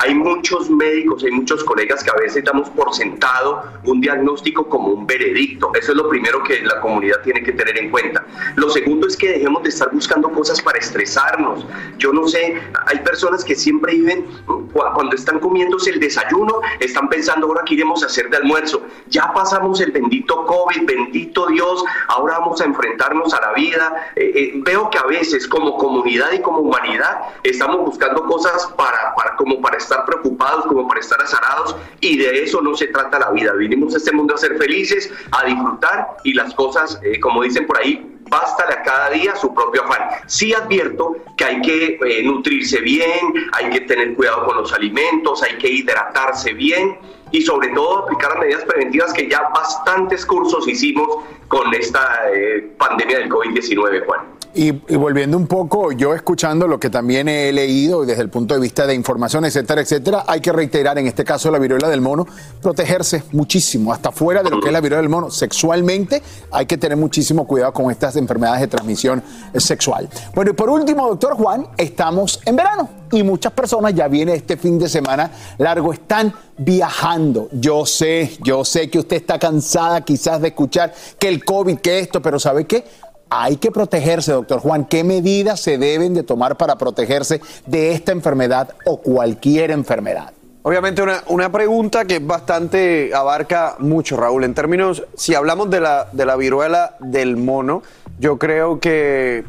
hay muchos médicos, hay muchos colegas que a veces damos por sentado un diagnóstico como un veredicto. Eso es lo primero que la comunidad tiene que tener en cuenta. Lo segundo es que dejemos de estar buscando cosas para estresarnos. Yo no sé, hay personas que siempre viven, cuando están comiéndose el desayuno, están pensando ahora qué iremos a hacer de almuerzo. Ya pasamos el bendito COVID, bendito Dios, ahora vamos a enfrentarnos a la vida. Eh, eh, veo que a veces como comunidad y como humanidad estamos buscando cosas para, como para estar estar preocupados como para estar azarados y de eso no se trata la vida. Vinimos a este mundo a ser felices, a disfrutar y las cosas, eh, como dicen por ahí, bástale a cada día su propio afán. Sí advierto que hay que eh, nutrirse bien, hay que tener cuidado con los alimentos, hay que hidratarse bien y sobre todo aplicar las medidas preventivas que ya bastantes cursos hicimos con esta eh, pandemia del COVID-19, Juan. Y, volviendo un poco, yo escuchando lo que también he leído desde el punto de vista de información, etcétera, etcétera, hay que reiterar en este caso la viruela del mono, protegerse muchísimo, hasta fuera de lo que es la viruela del mono. Sexualmente hay que tener muchísimo cuidado con estas enfermedades de transmisión sexual. Bueno, y por último, doctor Juan, estamos en verano y muchas personas ya viene este fin de semana largo, están viajando. Yo sé, yo sé que usted está cansada quizás de escuchar que el COVID, que esto, pero ¿sabe qué? hay que protegerse, doctor Juan. ¿Qué medidas se deben de tomar para protegerse de esta enfermedad o cualquier enfermedad? Obviamente una, una, pregunta que bastante abarca mucho, Raúl. En términos, si hablamos de la, de la viruela del mono, yo creo que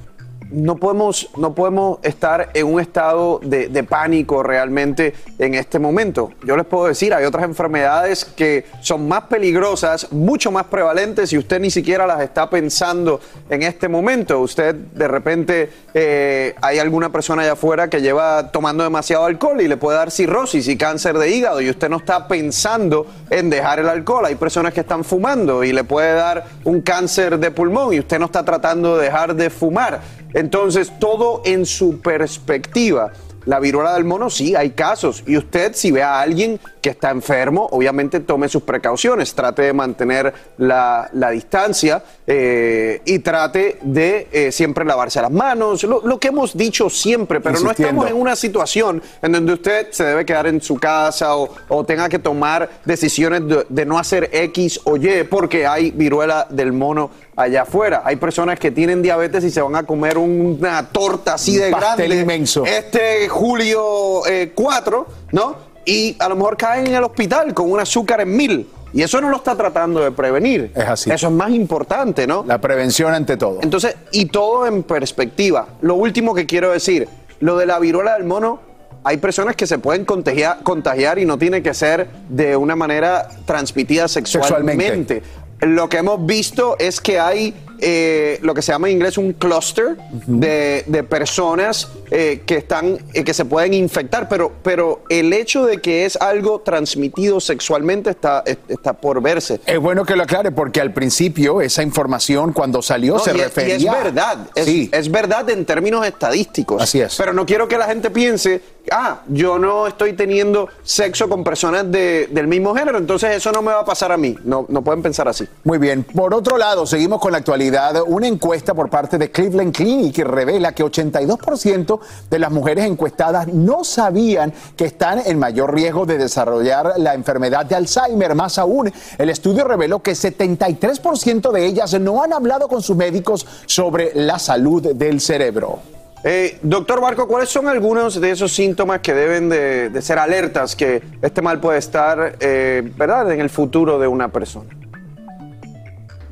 no podemos, no podemos estar en un estado de, pánico realmente en este momento. Yo les puedo decir, hay otras enfermedades que son más peligrosas, mucho más prevalentes y usted ni siquiera las está pensando en este momento. Usted de repente eh, hay alguna persona allá afuera que lleva tomando demasiado alcohol y le puede dar cirrosis y cáncer de hígado y usted no está pensando en dejar el alcohol. Hay personas que están fumando y le puede dar un cáncer de pulmón y usted no está tratando de dejar de fumar. Entonces, todo en su perspectiva. La viruela del mono, sí, hay casos. Y usted, si ve a alguien que está enfermo, obviamente tome sus precauciones, trate de mantener la, la distancia eh, y trate de eh, siempre lavarse las manos, lo, lo que hemos dicho siempre, pero no estamos en una situación en donde usted se debe quedar en su casa o, o tenga que tomar decisiones de, de no hacer X o Y porque hay viruela del mono allá afuera. Hay personas que tienen diabetes y se van a comer una torta así de pastel grande inmenso. este julio eh, 4, ¿no? Y a lo mejor caen en el hospital con un azúcar en mil. Y eso no lo está tratando de prevenir. Es así. Eso es más importante, ¿no? La prevención ante todo. Entonces, y todo en perspectiva. Lo último que quiero decir, lo de la viruela del mono, hay personas que se pueden contagiar, contagiar y no tiene que ser de una manera transmitida sexualmente. Sexualmente. Lo que hemos visto es que hay eh, lo que se llama en inglés un cluster de, de personas eh, que están eh, que se pueden infectar, pero, pero el hecho de que es algo transmitido sexualmente está, es- está por verse. Es bueno que lo aclare porque al principio esa información cuando salió No, se y, es- refería. y es verdad, es, Sí. es verdad en términos estadísticos. Así es. Pero no quiero que la gente piense, ah, yo no estoy teniendo sexo con personas de- del mismo género, entonces eso no me va a pasar a mí. No, no pueden pensar así. Muy bien. Por otro lado, seguimos con la actualidad. Una encuesta por parte de Cleveland Clinic revela que 82% de las mujeres encuestadas no sabían que están en mayor riesgo de desarrollar la enfermedad de Alzheimer. Más aún, el estudio reveló que 73% de ellas no han hablado con sus médicos sobre la salud del cerebro. Eh, doctor Barco, ¿cuáles son algunos de esos síntomas que deben de, de ser alertas que este mal puede estar, eh, verdad, en el futuro de una persona?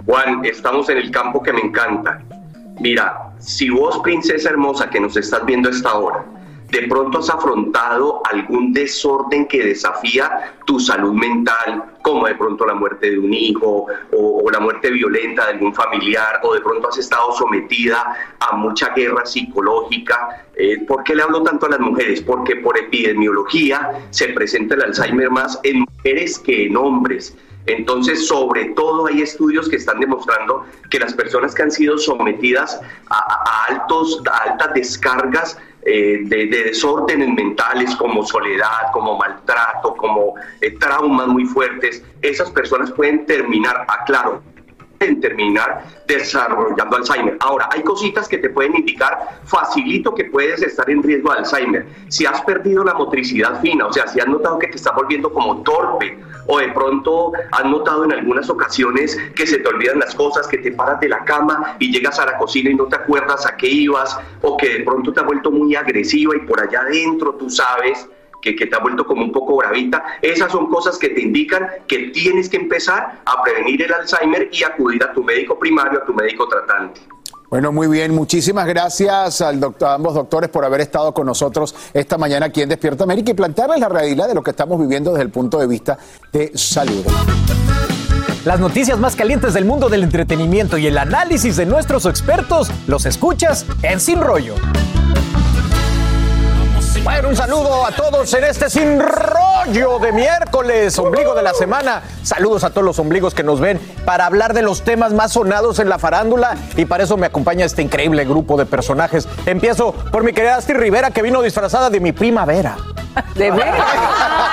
Juan, estamos en el campo que me encanta. Mira, si vos, princesa hermosa, que nos estás viendo a esta hora, de pronto has afrontado algún desorden que desafía tu salud mental, como de pronto la muerte de un hijo o, o la muerte violenta de algún familiar, o de pronto has estado sometida a mucha guerra psicológica. Eh, ¿Por qué le hablo tanto a las mujeres? Porque por epidemiología se presenta el Alzheimer más en mujeres que en hombres. Entonces, sobre todo hay estudios que están demostrando que las personas que han sido sometidas a, altos, altas descargas eh, de, de desórdenes mentales como soledad, como maltrato, como eh, traumas muy fuertes, esas personas pueden terminar, aclaro, pueden terminar desarrollando Alzheimer. Ahora, hay cositas que te pueden indicar facilito que puedes estar en riesgo de Alzheimer. Si has perdido la motricidad fina, o sea, si has notado que te estás volviendo como torpe, o de pronto has notado en algunas ocasiones que se te olvidan las cosas, que te paras de la cama y llegas a la cocina y no te acuerdas a qué ibas, o que de pronto te has vuelto muy agresiva y por allá adentro tú sabes que, que te ha vuelto como un poco bravita. Esas son cosas que te indican que tienes que empezar a prevenir el Alzheimer y acudir a tu médico primario, a tu médico tratante. Bueno, muy bien. Muchísimas gracias al doctor, a ambos doctores por haber estado con nosotros esta mañana aquí en Despierta América y plantearles la realidad de lo que estamos viviendo desde el punto de vista de salud. Las noticias más calientes del mundo del entretenimiento y el análisis de nuestros expertos los escuchas en Sin Rollo. Bueno, un saludo a todos en este Sin Rollo de miércoles, ombligo de la semana. Saludos a todos los ombligos que nos ven para hablar de los temas más sonados en la farándula y para eso me acompaña este increíble grupo de personajes. Empiezo por mi querida Asti Rivera que vino disfrazada de mi primavera. ¿De veras?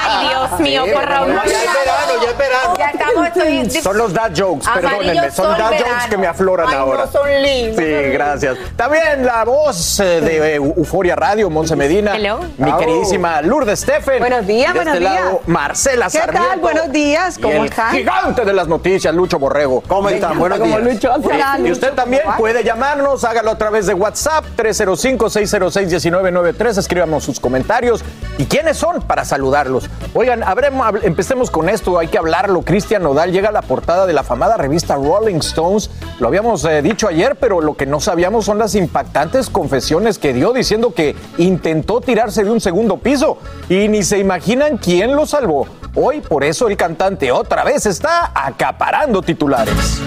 Ay, Dios mío, Sí, por Raúl. ya es verano, ya es verano. Ya estamos, estoy... Son los dad jokes, Amarillo perdónenme, son dad jokes que me afloran Ay, no, ahora. son lindos, Sí, gracias. También la voz eh, de eh, Euforia Radio, Monse Medina. Hello. Mi queridísima Lourdes Steffen. Buenos días, De buenos este días. lado, Marcela ¿Qué tal? Sarmiento. Buenos días, ¿cómo están? gigante de las noticias, Lucho Borrego. ¿Cómo están? Buenos días. Lucho. Y Lucho, usted ¿cómo también puede llamarnos, hágalo a través de WhatsApp 305-606-1993, escríbanos sus comentarios. ¿Y quiénes son? Para saludarlos. Oigan, habremos, empecemos con esto. hay que hablarlo. Cristian Nodal llega a la portada de la famada revista Rolling Stones. Lo habíamos eh, dicho ayer, pero lo que no sabíamos son las impactantes confesiones que dio diciendo que intentó de un segundo piso y ni se imaginan quién lo salvó. Hoy por eso el cantante otra vez está acaparando titulares.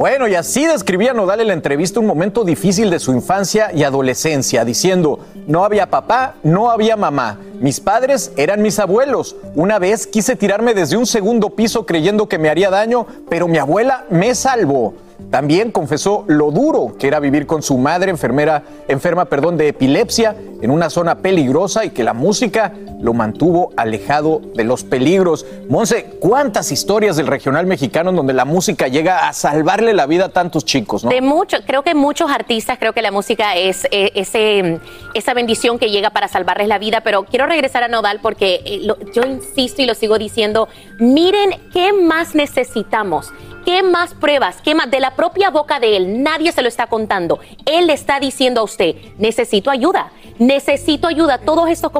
Bueno, y así describía Nodal en la entrevista un momento difícil de su infancia y adolescencia, diciendo, no había papá, no había mamá, mis padres eran mis abuelos. Una vez quise tirarme desde un segundo piso creyendo que me haría daño, pero mi abuela me salvó. También confesó lo duro que era vivir con su madre enfermera, enferma perdón, de epilepsia en una zona peligrosa y que la música lo mantuvo alejado de los peligros. Monse, ¿cuántas historias del regional mexicano en donde la música llega a salvarle la vida a tantos chicos? De creo que muchos artistas, creo que la música es eh, ese, esa bendición que llega para salvarles la vida, pero quiero regresar a Nodal porque eh, yo insisto y lo sigo diciendo, miren qué más necesitamos. ¿Qué más pruebas? ¿Qué más? De la propia boca de él, nadie se lo está contando. Él le está diciendo a usted, necesito ayuda, necesito ayuda. Todos estos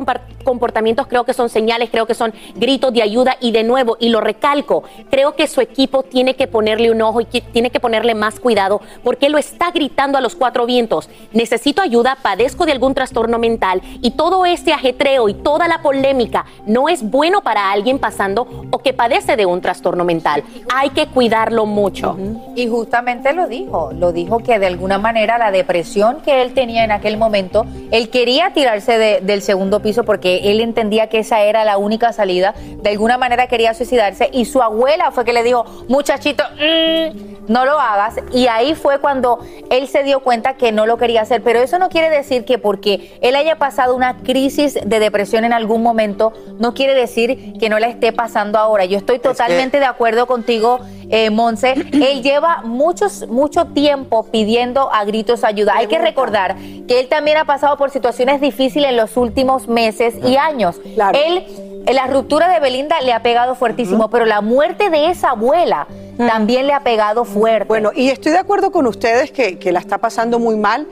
comportamientos creo que son señales, creo que son gritos de ayuda y de nuevo, y lo recalco, creo que su equipo tiene que ponerle un ojo y tiene que ponerle más cuidado porque lo está gritando a los cuatro vientos. Necesito ayuda, padezco de algún trastorno mental y todo este ajetreo y toda la polémica no es bueno para alguien pasando o que padece de un trastorno mental. Hay que cuidarlo mucho. Y justamente lo dijo, lo dijo que de alguna manera la depresión que él tenía en aquel momento, él quería tirarse de- del segundo piso porque él entendía que esa era la única salida, de alguna manera quería suicidarse y su abuela fue que le dijo, muchachito, mm, no lo hagas y ahí fue cuando él se dio cuenta que no lo quería hacer, pero eso no quiere decir que porque él haya pasado una crisis de depresión en algún momento, no quiere decir que no la esté pasando ahora. Yo estoy totalmente de acuerdo contigo, eh, Monse. Él lleva muchos, mucho tiempo pidiendo a gritos ayuda. Hay que recordar que él también ha pasado por situaciones difíciles en los últimos meses y años. Él, eh, la ruptura de Belinda le ha pegado fuertísimo, pero la muerte de esa abuela también le ha pegado fuerte. Bueno, y estoy de acuerdo con ustedes que, que la está pasando muy mal.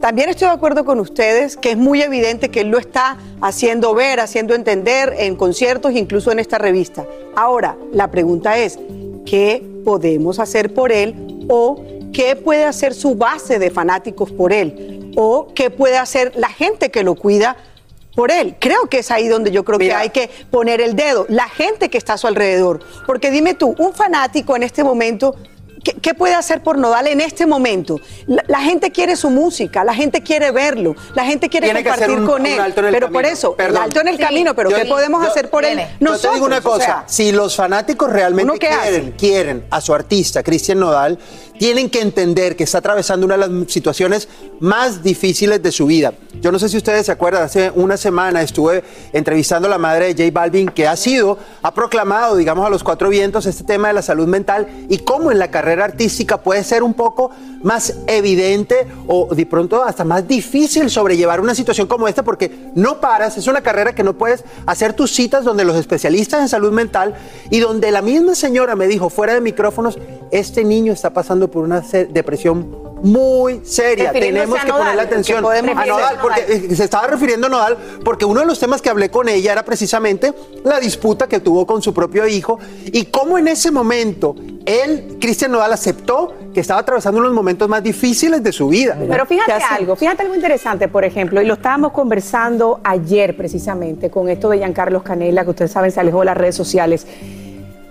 También estoy de acuerdo con ustedes que es muy evidente que él lo está haciendo ver, haciendo entender en conciertos, incluso en esta revista. Ahora, la pregunta es, ¿qué podemos hacer por él? ¿O qué puede hacer su base de fanáticos por él? ¿O qué puede hacer la gente que lo cuida por él. Creo que es ahí donde yo creo que hay que poner el dedo, la gente que está a su alrededor. Porque dime tú, un fanático en este momento, ¿qué, qué puede hacer por Nodal en este momento? La, la gente quiere su música, la gente quiere verlo, la gente quiere Tiene compartir un- con un él. alto en el pero por eso, Perdón. el alto en el Sí. camino, pero Yo- ¿qué podemos yo- hacer por él? Yo te digo una Nosotros, o cosa, sea, si los fanáticos realmente ¿uno qué quieren, quieren a su artista, Cristian Nodal, tienen que entender que está atravesando una de las situaciones más difíciles de su vida. Yo no sé si ustedes se acuerdan, hace una semana estuve entrevistando a la madre de J Balvin, que ha sido, ha proclamado, digamos, a los cuatro vientos este tema de la salud mental y cómo en la carrera artística puede ser un poco más evidente o de pronto hasta más difícil sobrellevar una situación como esta porque no paras, es una carrera que no puedes hacer tus citas donde los especialistas en salud mental y donde la misma señora me dijo fuera de micrófonos, este niño está pasando por una depresión muy seria, tenemos que Nodal, ponerle ¿qué atención a? Nodal, porque eh, se estaba refiriendo a Nodal porque uno de los temas que hablé con ella era precisamente la disputa que tuvo con su propio hijo y cómo en ese momento él, Cristian Nodal, aceptó que estaba atravesando unos momentos más difíciles de su vida. Pero fíjate algo, fíjate algo interesante, por ejemplo, y lo estábamos conversando ayer precisamente con esto de Giancarlos Canela, que ustedes saben se alejó de las redes sociales.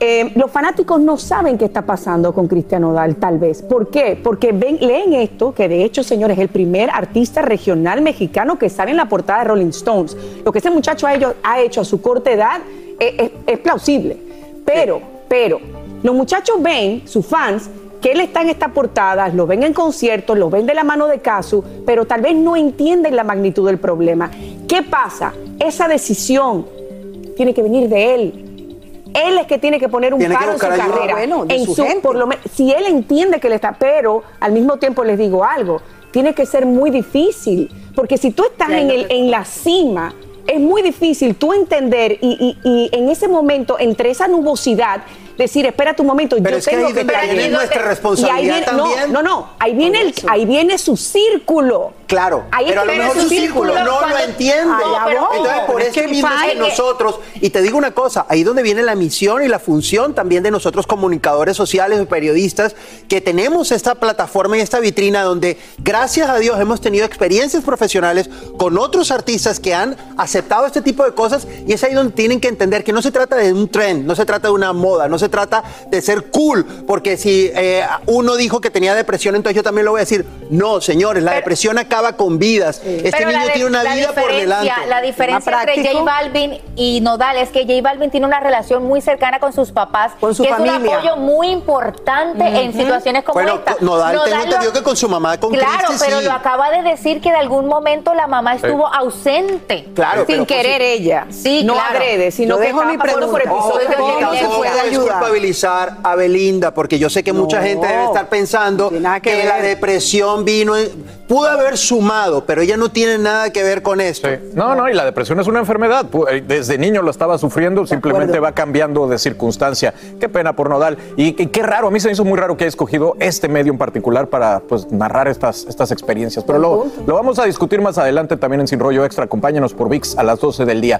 Eh, los fanáticos no saben qué está pasando con Cristian Nodal, tal vez. ¿Por qué? Porque ven, leen esto, que de hecho, señores, es el primer artista regional mexicano que sale en la portada de Rolling Stones. Lo que ese muchacho ha hecho, ha hecho a su corta edad eh, es, es plausible. Pero, pero, los muchachos ven, sus fans, que él está en esta portada, lo ven en conciertos, lo ven de la mano de Casu, pero tal vez no entienden la magnitud del problema. ¿Qué pasa? Esa decisión tiene que venir de él. Él es que tiene que poner un Tiene paro en su carrera. Bueno, de en su su- gente. por lo men- si él entiende que le está, pero al mismo tiempo les digo algo, tiene que ser muy difícil, porque si tú estás en, el, en la cima, es muy difícil tú entender y, y- y en ese momento, entre esa nubosidad, decir, espera tu momento, Pero yo es que tengo ahí que donde viene nuestra responsabilidad y ahí viene, también. No, no, no, ahí viene, el, ahí viene su círculo. Claro, Ahí pero a lo viene mejor su círculo no lo entiende. Voy. Entonces, por Es eso mismo es que nosotros, y te digo una cosa, ahí donde viene la misión y la función también de nosotros comunicadores sociales y periodistas, que tenemos esta plataforma y esta vitrina donde, gracias a Dios, hemos tenido experiencias profesionales con otros artistas que han aceptado este tipo de cosas y es ahí donde tienen que entender que no se trata de un trend, no se trata de una moda, no se trata de ser cool, porque si eh, uno dijo que tenía depresión, entonces yo también lo voy a decir, no, señores, la depresión acaba con vidas. Este Pero niño de- tiene una vida por diferencia- delante. La diferencia entre J Balvin y Nodal es que J Balvin tiene una relación muy cercana con sus papás, Con su que es un apoyo muy importante en situaciones como Bueno, esta. Nodal, tengo lo- entendido que con su mamá, con Claro, pero sí. lo acaba de decir que de algún momento la mamá estuvo ausente. Claro, Sin querer ella. Sí, no claro. agrede, sino Yo que dejo mi pasando por pregunta. episodios de Ojo, violencia. Culpabilizar a Belinda, porque yo sé que mucha gente debe estar pensando que, la depresión vino, en- pudo haber sumado, pero ella no tiene nada que ver con esto. No, no, y la depresión es una enfermedad. Eh, Desde niño lo estaba sufriendo, simplemente va cambiando de circunstancia. Qué pena por Nodal. Y, y qué raro, a mí se me hizo muy raro que haya escogido este medio en particular para pues, narrar estas, estas experiencias. Pero lo, lo vamos a discutir más adelante también en Sin Rollo Extra. Acompáñanos por VIX a las 12 del día.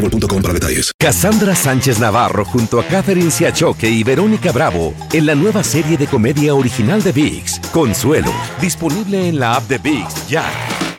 boostmobile.com para detalles. Cassandra Sánchez Navarro junto a Catherine Siachoque y Verónica Bravo en la nueva serie de comedia original de VIX, Consuelo, disponible en la app de VIX ya.